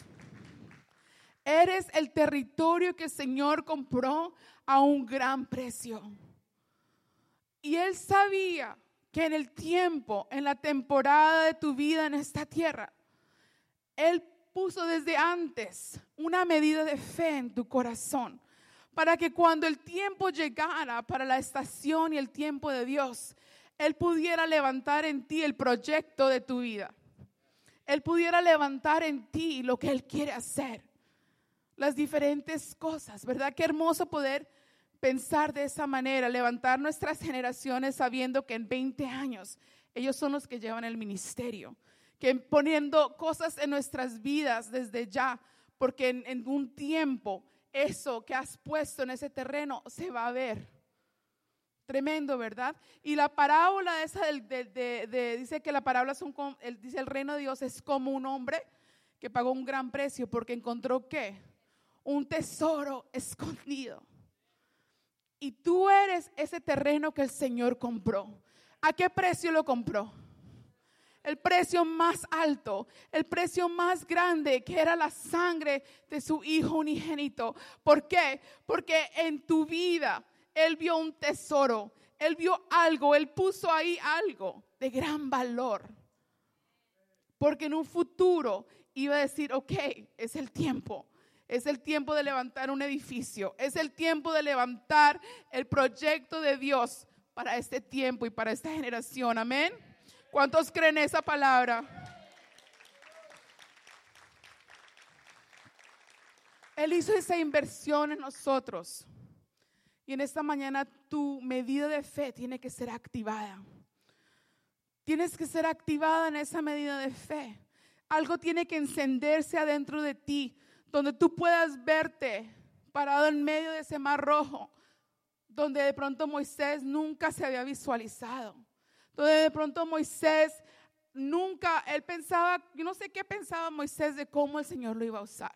Eres el territorio que el Señor compró a un gran precio. Y Él sabía que en el tiempo, en la temporada de tu vida en esta tierra, Él puso desde antes una medida de fe en tu corazón para que cuando el tiempo llegara para la estación y el tiempo de Dios, Él pudiera levantar en ti el proyecto de tu vida. Él pudiera levantar en ti lo que Él quiere hacer. Las diferentes cosas, ¿verdad? Qué hermoso poder pensar de esa manera, levantar nuestras generaciones sabiendo que en 20 años ellos son los que llevan el ministerio, que poniendo cosas en nuestras vidas desde ya, porque en, en un tiempo eso que has puesto en ese terreno se va a ver. Tremendo, ¿verdad? Y la parábola esa de, dice que la parábola son, el, dice el reino de Dios es como un hombre que pagó un gran precio porque encontró qué? un tesoro escondido. Y tú eres ese terreno que el Señor compró. ¿A qué precio lo compró? El precio más alto, el precio más grande, que era la sangre de su Hijo unigénito. ¿Por qué? Porque en tu vida Él vio un tesoro, Él vio algo, Él puso ahí algo de gran valor. Porque en un futuro iba a decir, ok, es el tiempo. Es el tiempo de levantar un edificio. Es el tiempo de levantar el proyecto de Dios para este tiempo y para esta generación. Amén. ¿Cuántos creen esa palabra? Él hizo esa inversión en nosotros. Y en esta mañana tu medida de fe tiene que ser activada. Tienes que ser activada en esa medida de fe. Algo tiene que encenderse adentro de ti, donde tú puedas verte parado en medio de ese mar rojo, donde de pronto Moisés nunca se había visualizado, donde de pronto Moisés nunca, él pensaba, yo no sé qué pensaba Moisés de cómo el Señor lo iba a usar,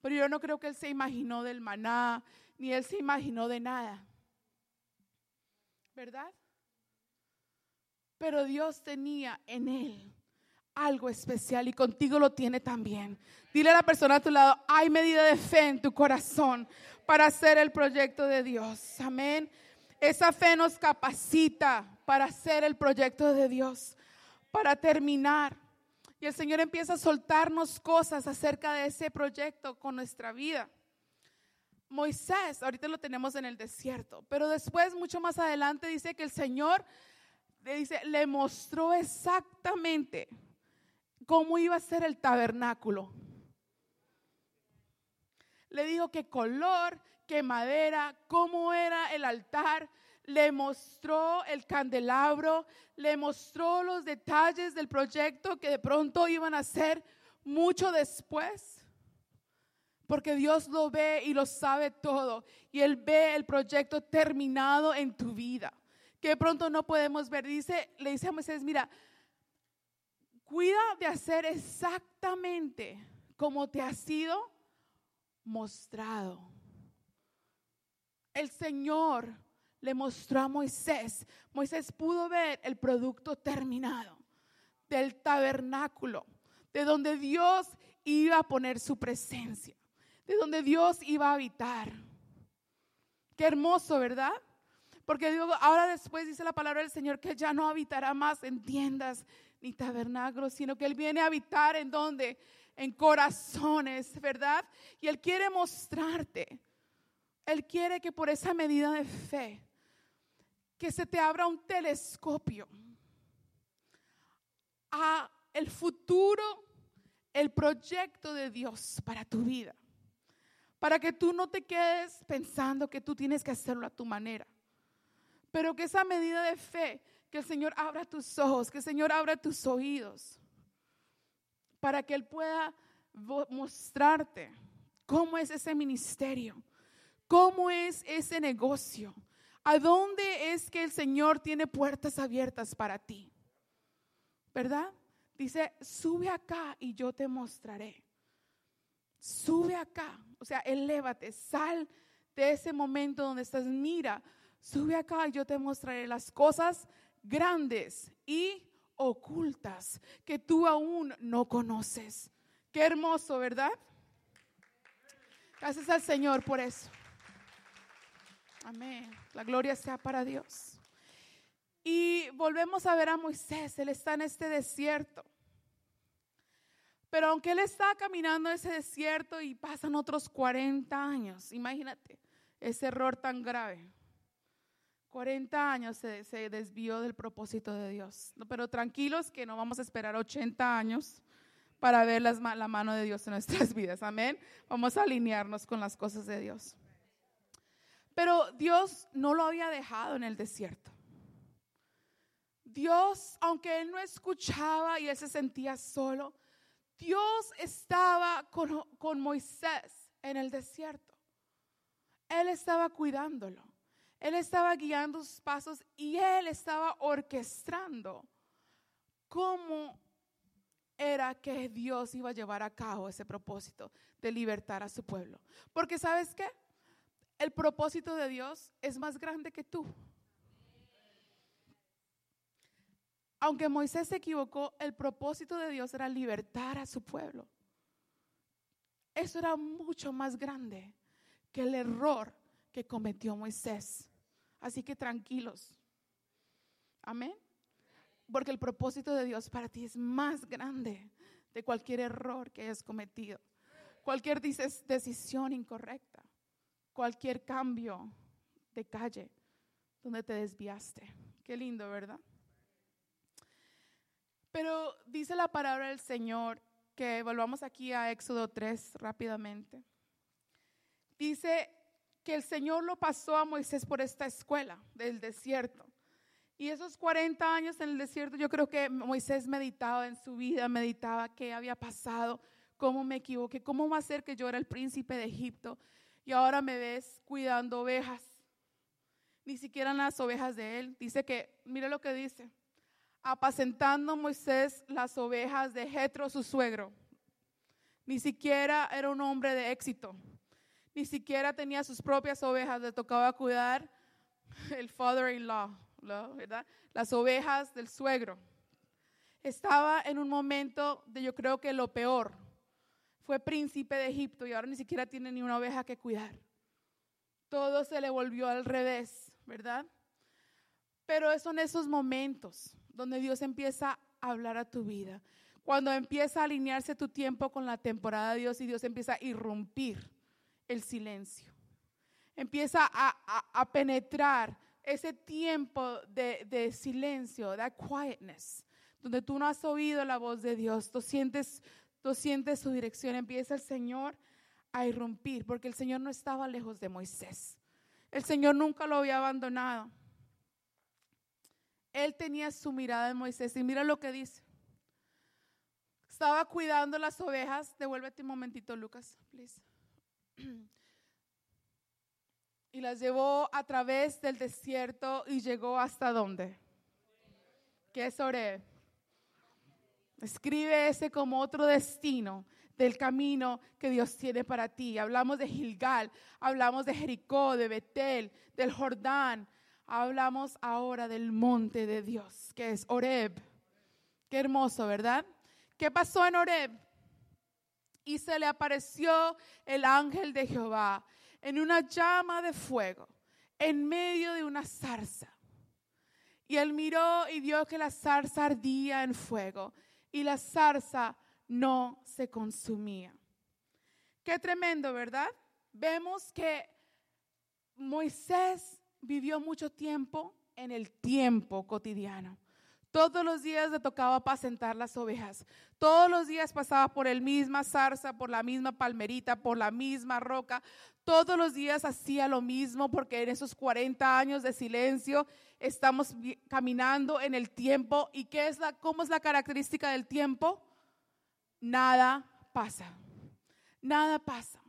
pero yo no creo que él se imaginó del maná, ni él se imaginó de nada, ¿verdad? Pero Dios tenía en él algo especial y contigo lo tiene también. Dile a la persona a tu lado, hay medida de fe en tu corazón para hacer el proyecto de Dios. Amén. Esa fe nos capacita para hacer el proyecto de Dios, para terminar. Y el Señor empieza a soltarnos cosas acerca de ese proyecto con nuestra vida. Moisés, ahorita lo tenemos en el desierto, pero después, mucho más adelante, dice que el Señor le, dice, le mostró exactamente cómo iba a ser el tabernáculo. Le dijo qué color, qué madera, cómo era el altar. Le mostró el candelabro, le mostró los detalles del proyecto que de pronto iban a ser mucho después. Porque Dios lo ve y lo sabe todo. Y Él ve el proyecto terminado en tu vida. Que pronto no podemos ver. Dice, le dice a Moisés, mira, cuida de hacer exactamente como te ha sido mostrado. El Señor le mostró a Moisés. Moisés pudo ver el producto terminado del tabernáculo, de donde Dios iba a poner su presencia, de donde Dios iba a habitar. Qué hermoso, ¿verdad? Porque ahora después dice la palabra del Señor que ya no habitará más en tiendas ni tabernáculos, sino que Él viene a habitar en donde? En corazones, ¿verdad? Y Él quiere mostrarte. Él quiere que por esa medida de fe, que se te abra un telescopio a el futuro, el proyecto de Dios para tu vida. Para que tú no te quedes pensando que tú tienes que hacerlo a tu manera. Pero que esa medida de fe que el Señor abra tus ojos, que el Señor abra tus oídos, para que Él pueda mostrarte cómo es ese ministerio, cómo es ese negocio, a dónde es que el Señor tiene puertas abiertas para ti. ¿Verdad? Dice, sube acá y yo te mostraré. Sube acá, o sea, elévate, sal de ese momento donde estás, mira, sube acá y yo te mostraré las cosas grandes y ocultas que tú aún no conoces. Qué hermoso, ¿verdad? Gracias al Señor por eso. Amén. La gloria sea para Dios. Y volvemos a ver a Moisés. Él está en este desierto. Pero aunque él está caminando en ese desierto y pasan otros 40 años, imagínate ese error tan grave. 40 años se, desvió del propósito de Dios. pero tranquilos que no vamos a esperar 80 años para ver la mano de Dios en nuestras vidas. Amén. Vamos a alinearnos con las cosas de Dios. Pero Dios no lo había dejado en el desierto. Dios, aunque él no escuchaba y él se sentía solo, Dios estaba con, con Moisés en el desierto. Él estaba cuidándolo. Él estaba guiando sus pasos y él estaba orquestando cómo era que Dios iba a llevar a cabo ese propósito de libertar a su pueblo. Porque sabes qué? El propósito de Dios es más grande que tú. Aunque Moisés se equivocó, el propósito de Dios era libertar a su pueblo. Eso era mucho más grande que el error que cometió Moisés. Así que tranquilos. Amén. Porque el propósito de Dios para ti es más grande de cualquier error que hayas cometido. Cualquier decisión incorrecta. Cualquier cambio de calle donde te desviaste. Qué lindo, ¿verdad? Pero dice la palabra del Señor que volvamos aquí a Éxodo 3 rápidamente. Dice que el Señor lo pasó a Moisés por esta escuela del desierto. Y esos 40 años en el desierto, yo creo que Moisés meditaba en su vida, meditaba qué había pasado, cómo me equivoqué, cómo va a ser que yo era el príncipe de Egipto y ahora me ves cuidando ovejas. Ni siquiera las ovejas de él. Dice que, mire lo que dice, apacentando Moisés las ovejas de Jetro, su suegro. Ni siquiera era un hombre de éxito. Ni siquiera tenía sus propias ovejas, le tocaba cuidar el father-in-law ¿verdad? Las ovejas del suegro. Estaba en un momento de yo creo que lo peor. Fue príncipe de Egipto y ahora ni siquiera tiene ni una oveja que cuidar. Todo se le volvió al revés, ¿verdad? Pero son esos momentos donde Dios empieza a hablar a tu vida. Cuando empieza a alinearse tu tiempo con la temporada de Dios y Dios empieza a irrumpir el silencio. Empieza a, penetrar ese tiempo de, silencio, that quietness, donde tú no has oído la voz de Dios, tú sientes, tú sientes su dirección, empieza el Señor a irrumpir, porque el Señor no estaba lejos de Moisés. El Señor nunca lo había abandonado. Él tenía su mirada en Moisés y mira lo que dice. Estaba cuidando las ovejas. Devuélvete un momentito, Lucas, please. y las llevó a través del desierto y llegó hasta dónde? ¿Qué es Oreb? Escribe ese como otro destino del camino que Dios tiene para ti. Hablamos de Gilgal, hablamos de Jericó, de Betel, del Jordán. Hablamos ahora del monte de Dios, que es Oreb. Qué hermoso, ¿verdad? ¿Qué pasó en Oreb? Y se le apareció el ángel de Jehová en una llama de fuego, en medio de una zarza. Y él miró y vio que la zarza ardía en fuego y la zarza no se consumía. Qué tremendo, ¿verdad? Vemos que Moisés vivió mucho tiempo en el tiempo cotidiano. Todos los días le tocaba apacentar las ovejas. Todos los días pasaba por el misma zarza, por la misma palmerita, por la misma roca. Todos los días hacía lo mismo porque en esos 40 años de silencio estamos caminando en el tiempo. ¿Y qué es la, cómo es la característica del tiempo? Nada pasa. Nada pasa.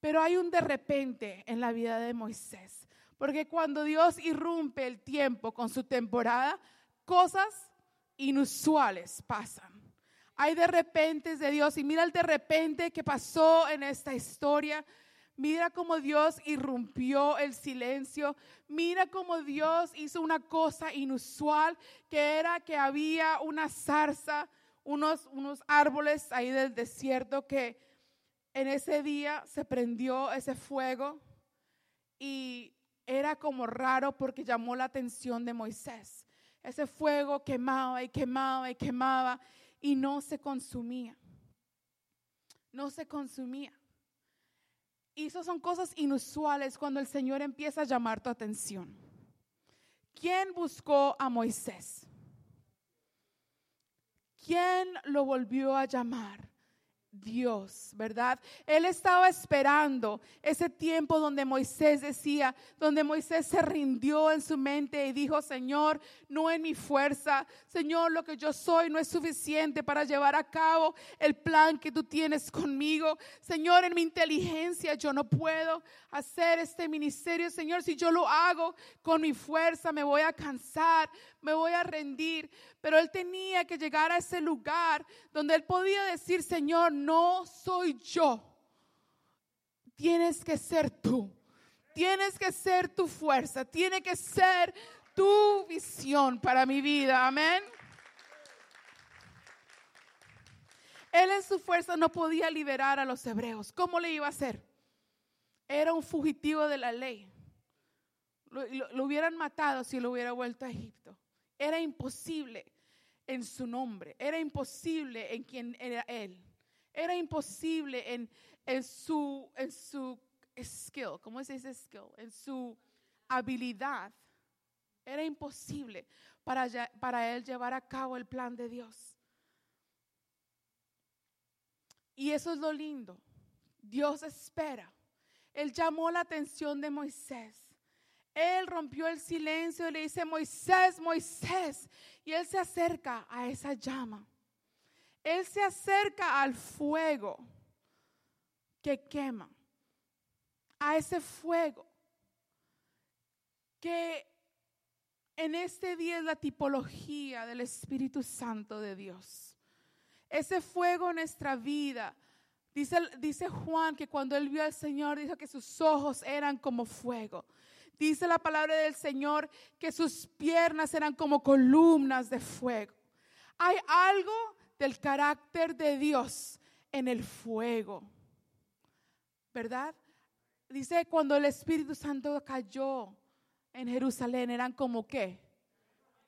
Pero hay un de repente en la vida de Moisés. Porque cuando Dios irrumpe el tiempo con su temporada, cosas inusuales pasan. Hay de repente de Dios y mira el de repente que pasó en esta historia. Mira cómo Dios irrumpió el silencio. Mira cómo Dios hizo una cosa inusual, que era que había una zarza, unos, unos árboles ahí del desierto que en ese día se prendió ese fuego y era como raro porque llamó la atención de Moisés. Ese fuego quemaba y quemaba y quemaba y no se consumía. No se consumía. Y eso son cosas inusuales cuando el Señor empieza a llamar tu atención. ¿Quién buscó a Moisés? ¿Quién lo volvió a llamar Dios, ¿verdad? Él estaba esperando ese tiempo donde Moisés decía, donde Moisés se rindió en su mente y dijo, Señor, no en mi fuerza, Señor, lo que yo soy no es suficiente para llevar a cabo el plan que tú tienes conmigo. Señor, en mi inteligencia yo no puedo hacer este ministerio, Señor, si yo lo hago con mi fuerza me voy a cansar, me voy a rendir. Pero él tenía que llegar a ese lugar donde él podía decir, Señor, no soy yo. Tienes que ser tú. Tienes que ser tu fuerza. Tiene que ser tu visión para mi vida. Amén. Él en su fuerza no podía liberar a los hebreos. ¿Cómo le iba a hacer? Era un fugitivo de la ley. Lo, lo, hubieran matado si lo hubiera vuelto a Egipto. Era imposible en su nombre, era imposible en quien era él, era imposible en, en, su, en su skill, ¿cómo se dice skill? En su habilidad. Era imposible para, para él llevar a cabo el plan de Dios. Y eso es lo lindo. Dios espera. Él llamó la atención de Moisés él rompió el silencio y le dice, Moisés, Moisés. Y él se acerca a esa llama. Él se acerca al fuego que quema. A ese fuego que en este día es la tipología del Espíritu Santo de Dios. Ese fuego en nuestra vida. Dice, Juan que cuando él vio al Señor dijo que sus ojos eran como fuego. Dice la palabra del Señor que sus piernas eran como columnas de fuego. Hay algo del carácter de Dios en el fuego. ¿Verdad? Dice cuando el Espíritu Santo cayó en Jerusalén eran como qué?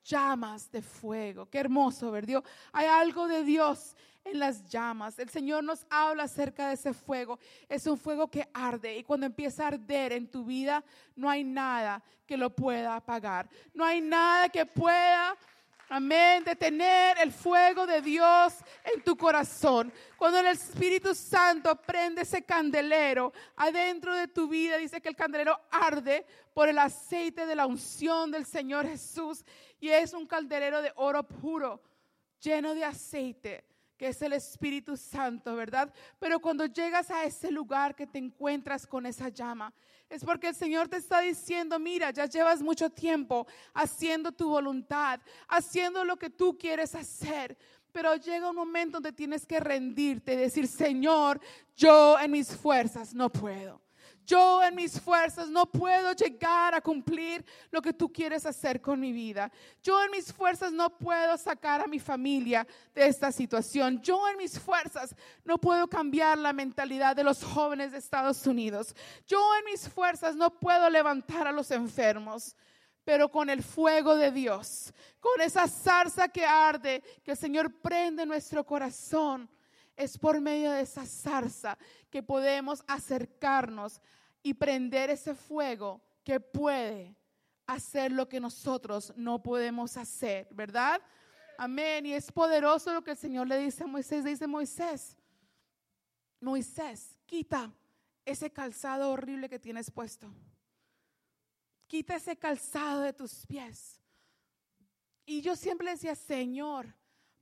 Llamas de fuego. Qué hermoso, ¿verdad? Hay algo de Dios en las llamas. El Señor nos habla acerca de ese fuego. Es un fuego que arde y cuando empieza a arder en tu vida, no hay nada que lo pueda apagar. No hay nada que pueda Amén, detener el fuego de Dios en tu corazón. Cuando el Espíritu Santo prende ese candelero adentro de tu vida, dice que el candelero arde por el aceite de la unción del Señor Jesús y es un candelero de oro puro, lleno de aceite es el Espíritu Santo, ¿verdad? Pero cuando llegas a ese lugar que te encuentras con esa llama, es porque el Señor te está diciendo, mira, ya llevas mucho tiempo haciendo tu voluntad, haciendo lo que tú quieres hacer. Pero llega un momento donde tienes que rendirte y decir, Señor, yo en mis fuerzas no puedo. Yo en mis fuerzas no puedo llegar a cumplir lo que tú quieres hacer con mi vida. Yo en mis fuerzas no puedo sacar a mi familia de esta situación. Yo en mis fuerzas no puedo cambiar la mentalidad de los jóvenes de Estados Unidos. Yo en mis fuerzas no puedo levantar a los enfermos. Pero con el fuego de Dios, con esa zarza que arde, que el Señor prende nuestro corazón, es por medio de esa zarza que podemos acercarnos y prender ese fuego que puede hacer lo que nosotros no podemos hacer, ¿verdad? Amén. Y es poderoso lo que el Señor le dice a Moisés. dice Moisés, Moisés, quita ese calzado horrible que tienes puesto. Quita ese calzado de tus pies. Y yo siempre decía, Señor,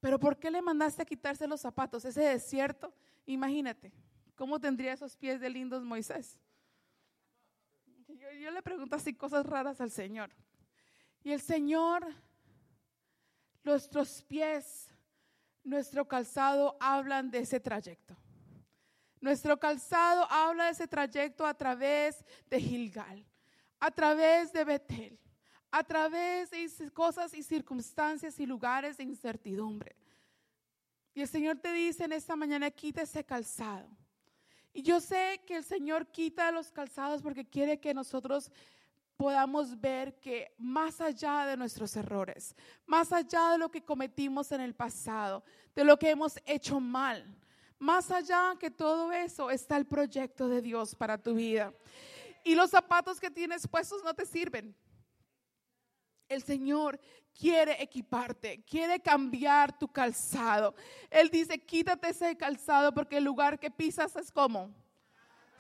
pero ¿por qué le mandaste a quitarse los zapatos? Ese desierto, imagínate, ¿cómo tendría esos pies de lindos Moisés? Yo, yo le pregunto así cosas raras al Señor. Y el Señor, nuestros pies, nuestro calzado hablan de ese trayecto. Nuestro calzado habla de ese trayecto a través de Gilgal, a través de Betel, a través de cosas y circunstancias y lugares de incertidumbre. Y el Señor te dice en esta mañana, quita ese calzado. Y yo sé que el Señor quita los calzados porque quiere que nosotros podamos ver que más allá de nuestros errores, más allá de lo que cometimos en el pasado, de lo que hemos hecho mal, más allá que todo eso está el proyecto de Dios para tu vida. Y los zapatos que tienes puestos no te sirven. El Señor quiere equiparte, quiere cambiar tu calzado. Él dice, quítate ese calzado porque el lugar que pisas es como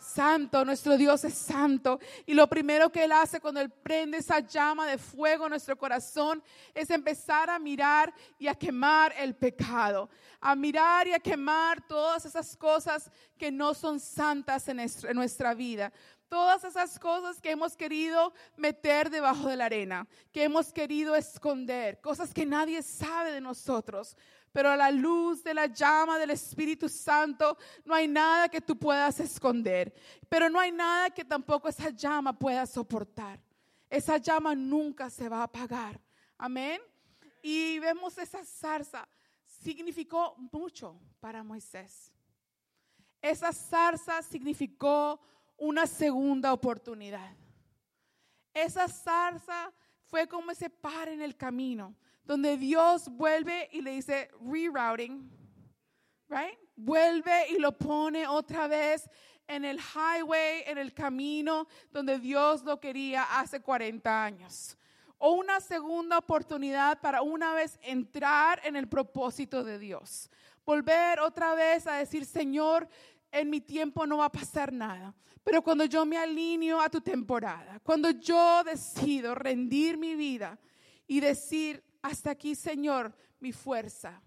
santo, nuestro Dios es santo. Y lo primero que Él hace cuando Él prende esa llama de fuego en nuestro corazón es empezar a mirar y a quemar el pecado, a mirar y a quemar todas esas cosas que no son santas en nuestra vida. Todas esas cosas que hemos querido meter debajo de la arena, que hemos querido esconder, cosas que nadie sabe de nosotros pero a la luz de la llama del Espíritu Santo no hay nada que tú puedas esconder, pero no hay nada que tampoco esa llama pueda soportar. Esa llama nunca se va a apagar. Amén. Y vemos esa zarza, significó mucho para Moisés. Esa zarza significó una segunda oportunidad. Esa zarza fue como ese par en el camino donde Dios vuelve y le dice rerouting, right? Vuelve y lo pone otra vez en el highway, en el camino donde Dios lo quería hace 40 años. O una segunda oportunidad para una vez entrar en el propósito de Dios. Volver otra vez a decir, Señor, en mi tiempo no va a pasar nada. Pero cuando yo me alineo a tu temporada, cuando yo decido rendir mi vida y decir, hasta aquí, Señor, mi fuerza.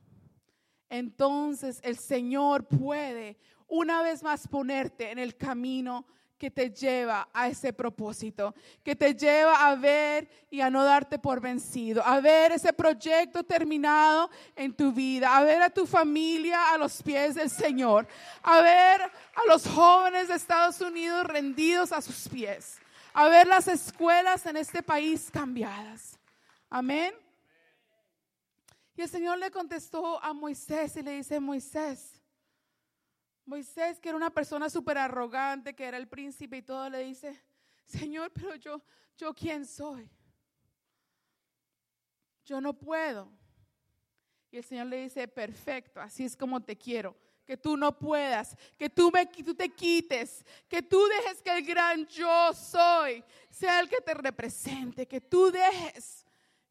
Entonces el Señor puede una vez más ponerte en el camino que te lleva a ese propósito, que te lleva a ver y a no darte por vencido, a ver ese proyecto terminado en tu vida, a ver a tu familia a los pies del Señor, a ver a los jóvenes de Estados Unidos rendidos a sus pies, a ver las escuelas en este país cambiadas. Amén. Y el Señor le contestó a Moisés y le dice, Moisés, Moisés, que era una persona súper arrogante, que era el príncipe y todo, le dice, Señor, pero yo, yo quién soy? Yo no puedo. Y el Señor le dice, perfecto, así es como te quiero. Que tú no puedas, que tú, me, tú te quites, que tú dejes que el gran yo soy sea el que te represente, que tú dejes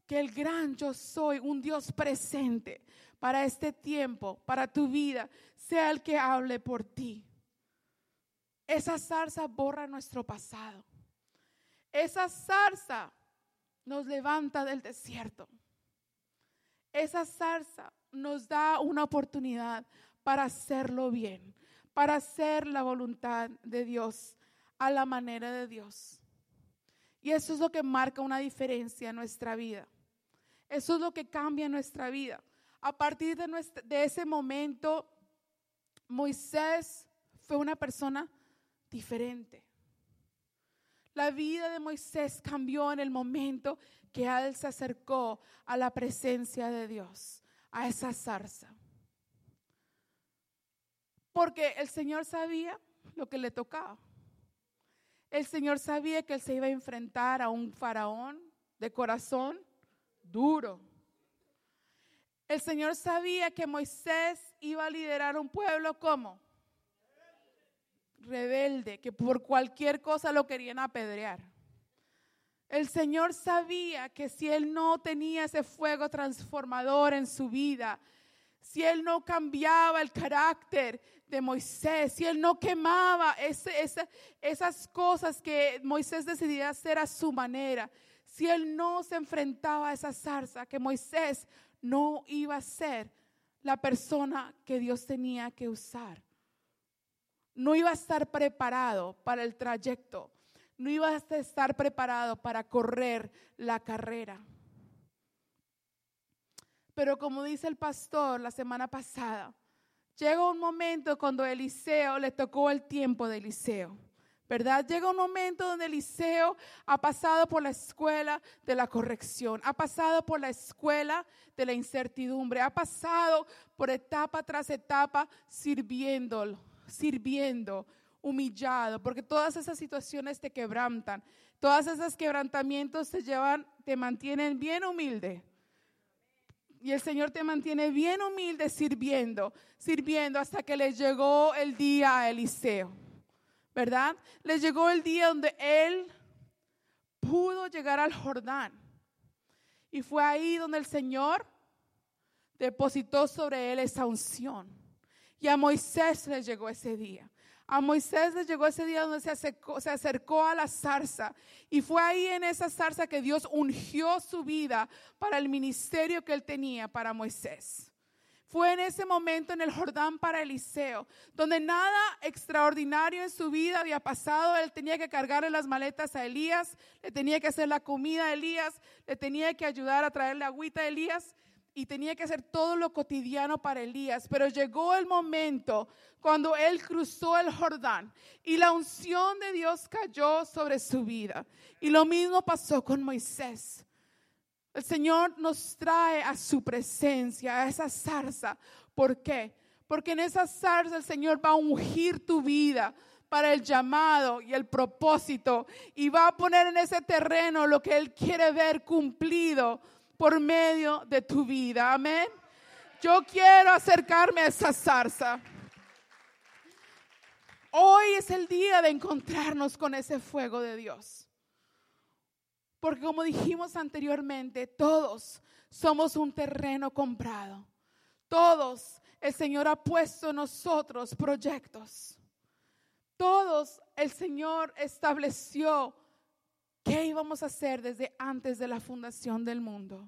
que el gran yo soy, un Dios presente para este tiempo, para tu vida, sea el que hable por ti. Esa zarza borra nuestro pasado. Esa zarza nos levanta del desierto. Esa zarza nos da una oportunidad para hacerlo bien, para hacer la voluntad de Dios a la manera de Dios. Y eso es lo que marca una diferencia en nuestra vida. Eso es lo que cambia nuestra vida. A partir de, ese momento, Moisés fue una persona diferente. La vida de Moisés cambió en el momento que él se acercó a la presencia de Dios, a esa zarza. Porque el Señor sabía lo que le tocaba. El Señor sabía que él se iba a enfrentar a un faraón de corazón duro. El Señor sabía que Moisés iba a liderar un pueblo como rebelde, que por cualquier cosa lo querían apedrear. El Señor sabía que si él no tenía ese fuego transformador en su vida, si él no cambiaba el carácter de Moisés, si él no quemaba esas cosas que Moisés decidía hacer a su manera, si él no se enfrentaba a esa zarza, que Moisés no iba a ser la persona que Dios tenía que usar. No iba a estar preparado para el trayecto. No iba a estar preparado para correr la carrera. Pero como dice el pastor la semana pasada, llega un momento cuando Eliseo le tocó el tiempo de Eliseo. ¿Verdad? Llega un momento donde Eliseo ha pasado por la escuela de la corrección, ha pasado por la escuela de la incertidumbre, ha pasado por etapa tras etapa sirviendo, sirviendo, humillado, porque todas esas situaciones te quebrantan, todas esos quebrantamientos te llevan, te mantienen bien humilde. Y el Señor te mantiene bien humilde sirviendo, sirviendo hasta que le llegó el día a Eliseo. ¿Verdad? Les llegó el día donde él pudo llegar al Jordán. Y fue ahí donde el Señor depositó sobre él esa unción. Y a Moisés le llegó ese día. A Moisés le llegó ese día donde se acercó, se acercó, a la zarza. Y fue ahí en esa zarza que Dios ungió su vida para el ministerio que él tenía para Moisés. Fue en ese momento en el Jordán para Eliseo, donde nada extraordinario en su vida había pasado. Él tenía que cargarle las maletas a Elías, le tenía que hacer la comida a Elías, le tenía que ayudar a traerle agüita a Elías y tenía que hacer todo lo cotidiano para Elías. Pero llegó el momento cuando él cruzó el Jordán y la unción de Dios cayó sobre su vida. Y lo mismo pasó con Moisés. El Señor nos trae a su presencia, a esa zarza. ¿Por qué? Porque en esa zarza el Señor va a ungir tu vida para el llamado y el propósito y va a poner en ese terreno lo que Él quiere ver cumplido por medio de tu vida. Amén. Yo quiero acercarme a esa zarza. Hoy es el día de encontrarnos con ese fuego de Dios. Porque como dijimos anteriormente, todos somos un terreno comprado. Todos el Señor ha puesto en nosotros proyectos. Todos el Señor estableció qué íbamos a hacer desde antes de la fundación del mundo.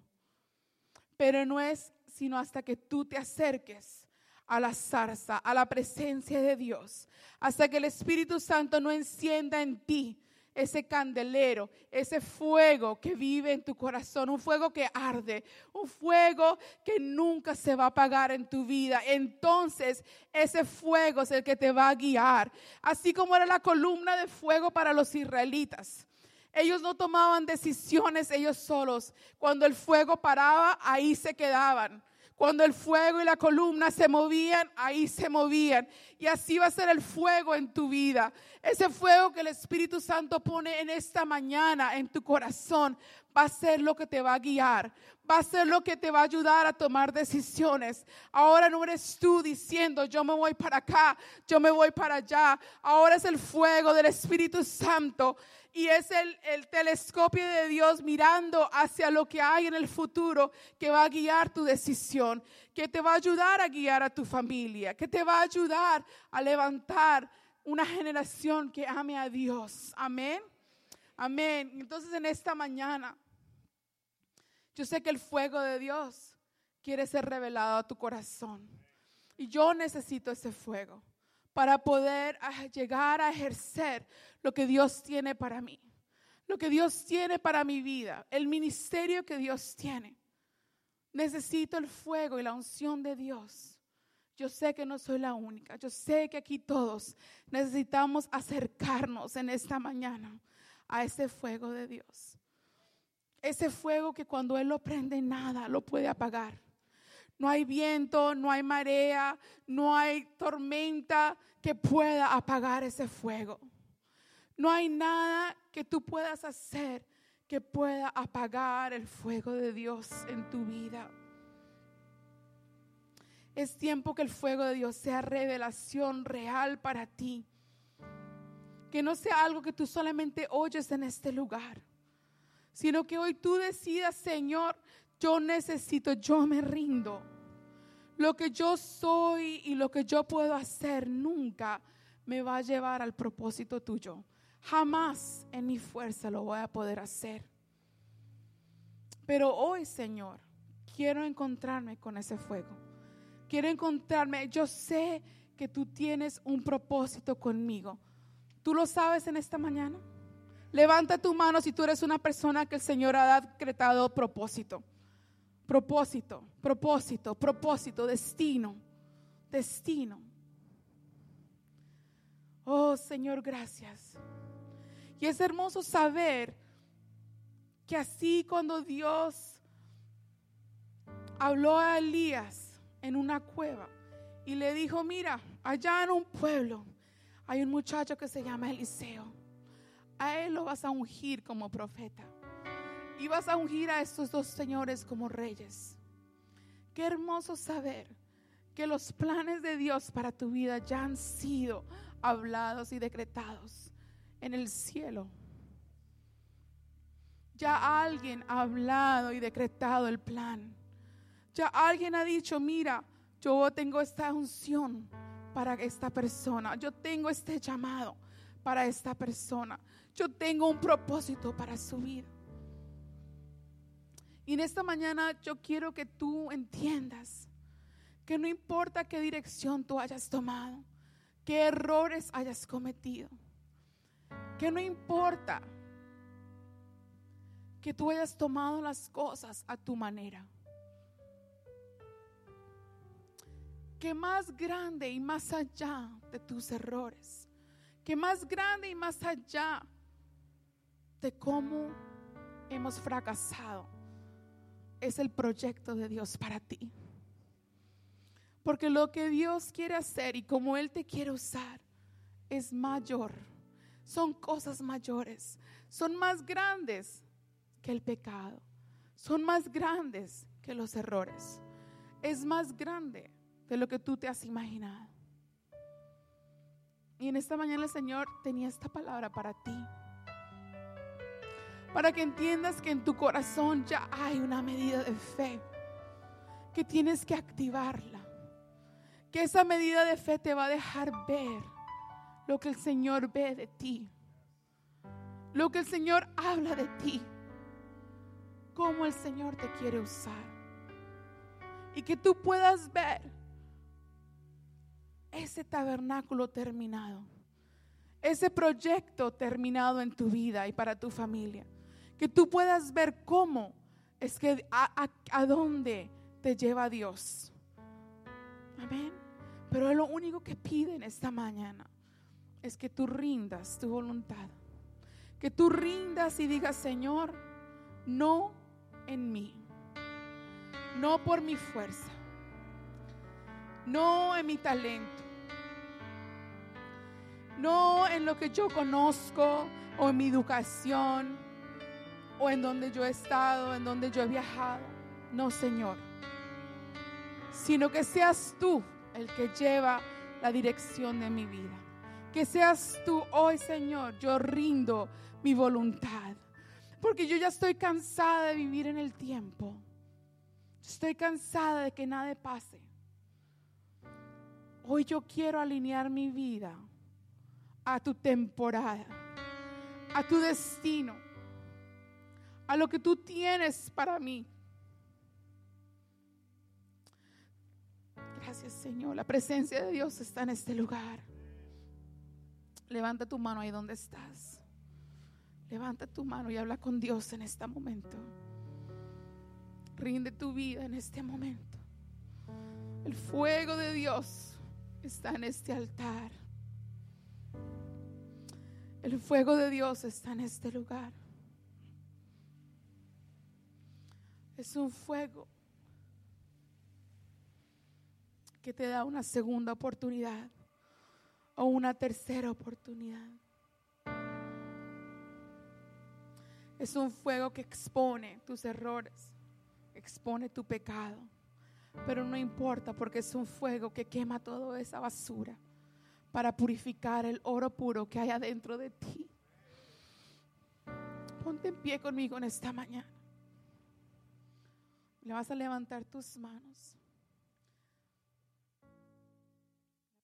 Pero no es sino hasta que tú te acerques a la zarza, a la presencia de Dios, hasta que el Espíritu Santo no encienda en ti ese candelero, ese fuego que vive en tu corazón, un fuego que arde, un fuego que nunca se va a apagar en tu vida. Entonces ese fuego es el que te va a guiar, así como era la columna de fuego para los israelitas. Ellos no tomaban decisiones ellos solos. Cuando el fuego paraba, ahí se quedaban. Cuando el fuego y la columna se movían, ahí se movían. Y así va a ser el fuego en tu vida. Ese fuego que el Espíritu Santo pone en esta mañana en tu corazón va a ser lo que te va a guiar. Va a ser lo que te va a ayudar a tomar decisiones. Ahora no eres tú diciendo, yo me voy para acá, yo me voy para allá. Ahora es el fuego del Espíritu Santo y es el, el, telescopio de Dios mirando hacia lo que hay en el futuro que va a guiar tu decisión, que te va a ayudar a guiar a tu familia, que te va a ayudar a levantar una generación que ame a Dios. Amén. Amén. Entonces en esta mañana, yo sé que el fuego de Dios quiere ser revelado a tu corazón. Y yo necesito ese fuego para poder ah, llegar a ejercer lo que Dios tiene para mí, lo que Dios tiene para mi vida, el ministerio que Dios tiene. Necesito el fuego y la unción de Dios. Yo sé que no soy la única. Yo sé que aquí todos necesitamos acercarnos en esta mañana a ese fuego de Dios. Ese fuego que cuando Él lo prende nada lo puede apagar. No hay viento, no hay marea, no hay tormenta que pueda apagar ese fuego. No hay nada que tú puedas hacer que pueda apagar el fuego de Dios en tu vida. Es tiempo que el fuego de Dios sea revelación real para ti. Que no sea algo que tú solamente oyes en este lugar, sino que hoy tú decidas, Señor, yo necesito, yo me rindo. Lo que yo soy y lo que yo puedo hacer nunca me va a llevar al propósito tuyo. Jamás en mi fuerza lo voy a poder hacer. Pero hoy, Señor, quiero encontrarme con ese fuego. Quiero encontrarme. Yo sé que tú tienes un propósito conmigo. ¿Tú lo sabes en esta mañana? Levanta tu mano si tú eres una persona que el Señor ha decretado propósito propósito, propósito, propósito, destino, destino. Oh Señor, gracias. Y es hermoso saber que así cuando Dios habló a Elías en una cueva y le dijo, mira, allá en un pueblo hay un muchacho que se llama Eliseo. A él lo vas a ungir como profeta y vas a ungir a estos dos señores como reyes. Qué hermoso saber que los planes de Dios para tu vida ya han sido hablados y decretados en el cielo. Ya alguien ha hablado y decretado el plan. Ya alguien ha dicho, mira, yo tengo esta unción para esta persona. Yo tengo este llamado para esta persona. Yo tengo un propósito para su vida. Y en esta mañana yo quiero que tú entiendas que no importa qué dirección tú hayas tomado, qué errores hayas cometido, que no importa que tú hayas tomado las cosas a tu manera. Que más grande y más allá de tus errores, que más grande y más allá de cómo hemos fracasado, es el proyecto de Dios para ti. Porque lo que Dios quiere hacer y como Él te quiere usar es mayor. Son cosas mayores. Son más grandes que el pecado. Son más grandes que los errores. Es más grande de lo que tú te has imaginado. Y en esta mañana el Señor tenía esta palabra para ti. Para que entiendas que en tu corazón ya hay una medida de fe. Que tienes que activarla. Que esa medida de fe te va a dejar ver lo que el Señor ve de ti. Lo que el Señor habla de ti cómo el Señor te quiere usar. Y que tú puedas ver ese tabernáculo terminado, ese proyecto terminado en tu vida y para tu familia. Que tú puedas ver cómo es que a, a dónde te lleva Dios. Amén. Pero lo único que pide en esta mañana es que tú rindas tu voluntad. Que tú rindas y digas, Señor, no en mí, no por mi fuerza, no en mi talento, no en lo que yo conozco o en mi educación o en donde yo he estado, en donde yo he viajado. No, Señor, sino que seas tú el que lleva la dirección de mi vida. Que seas tú hoy, Señor, yo rindo mi voluntad. Porque yo ya estoy cansada de vivir en el tiempo. Estoy cansada de que nada pase. Hoy yo quiero alinear mi vida a tu temporada, a tu destino, a lo que tú tienes para mí. Gracias Señor. La presencia de Dios está en este lugar. Levanta tu mano ahí donde estás. Levanta tu mano y habla con Dios en este momento. Rinde tu vida en este momento. El fuego de Dios está en este altar. El fuego de Dios está en este lugar. Es un fuego que te da una segunda oportunidad o una tercera oportunidad. Es un fuego que expone tus errores, expone tu pecado. Pero no importa porque es un fuego que quema toda esa basura para purificar el oro puro que hay adentro de ti. Ponte en pie conmigo en esta mañana. Le vas a levantar tus manos.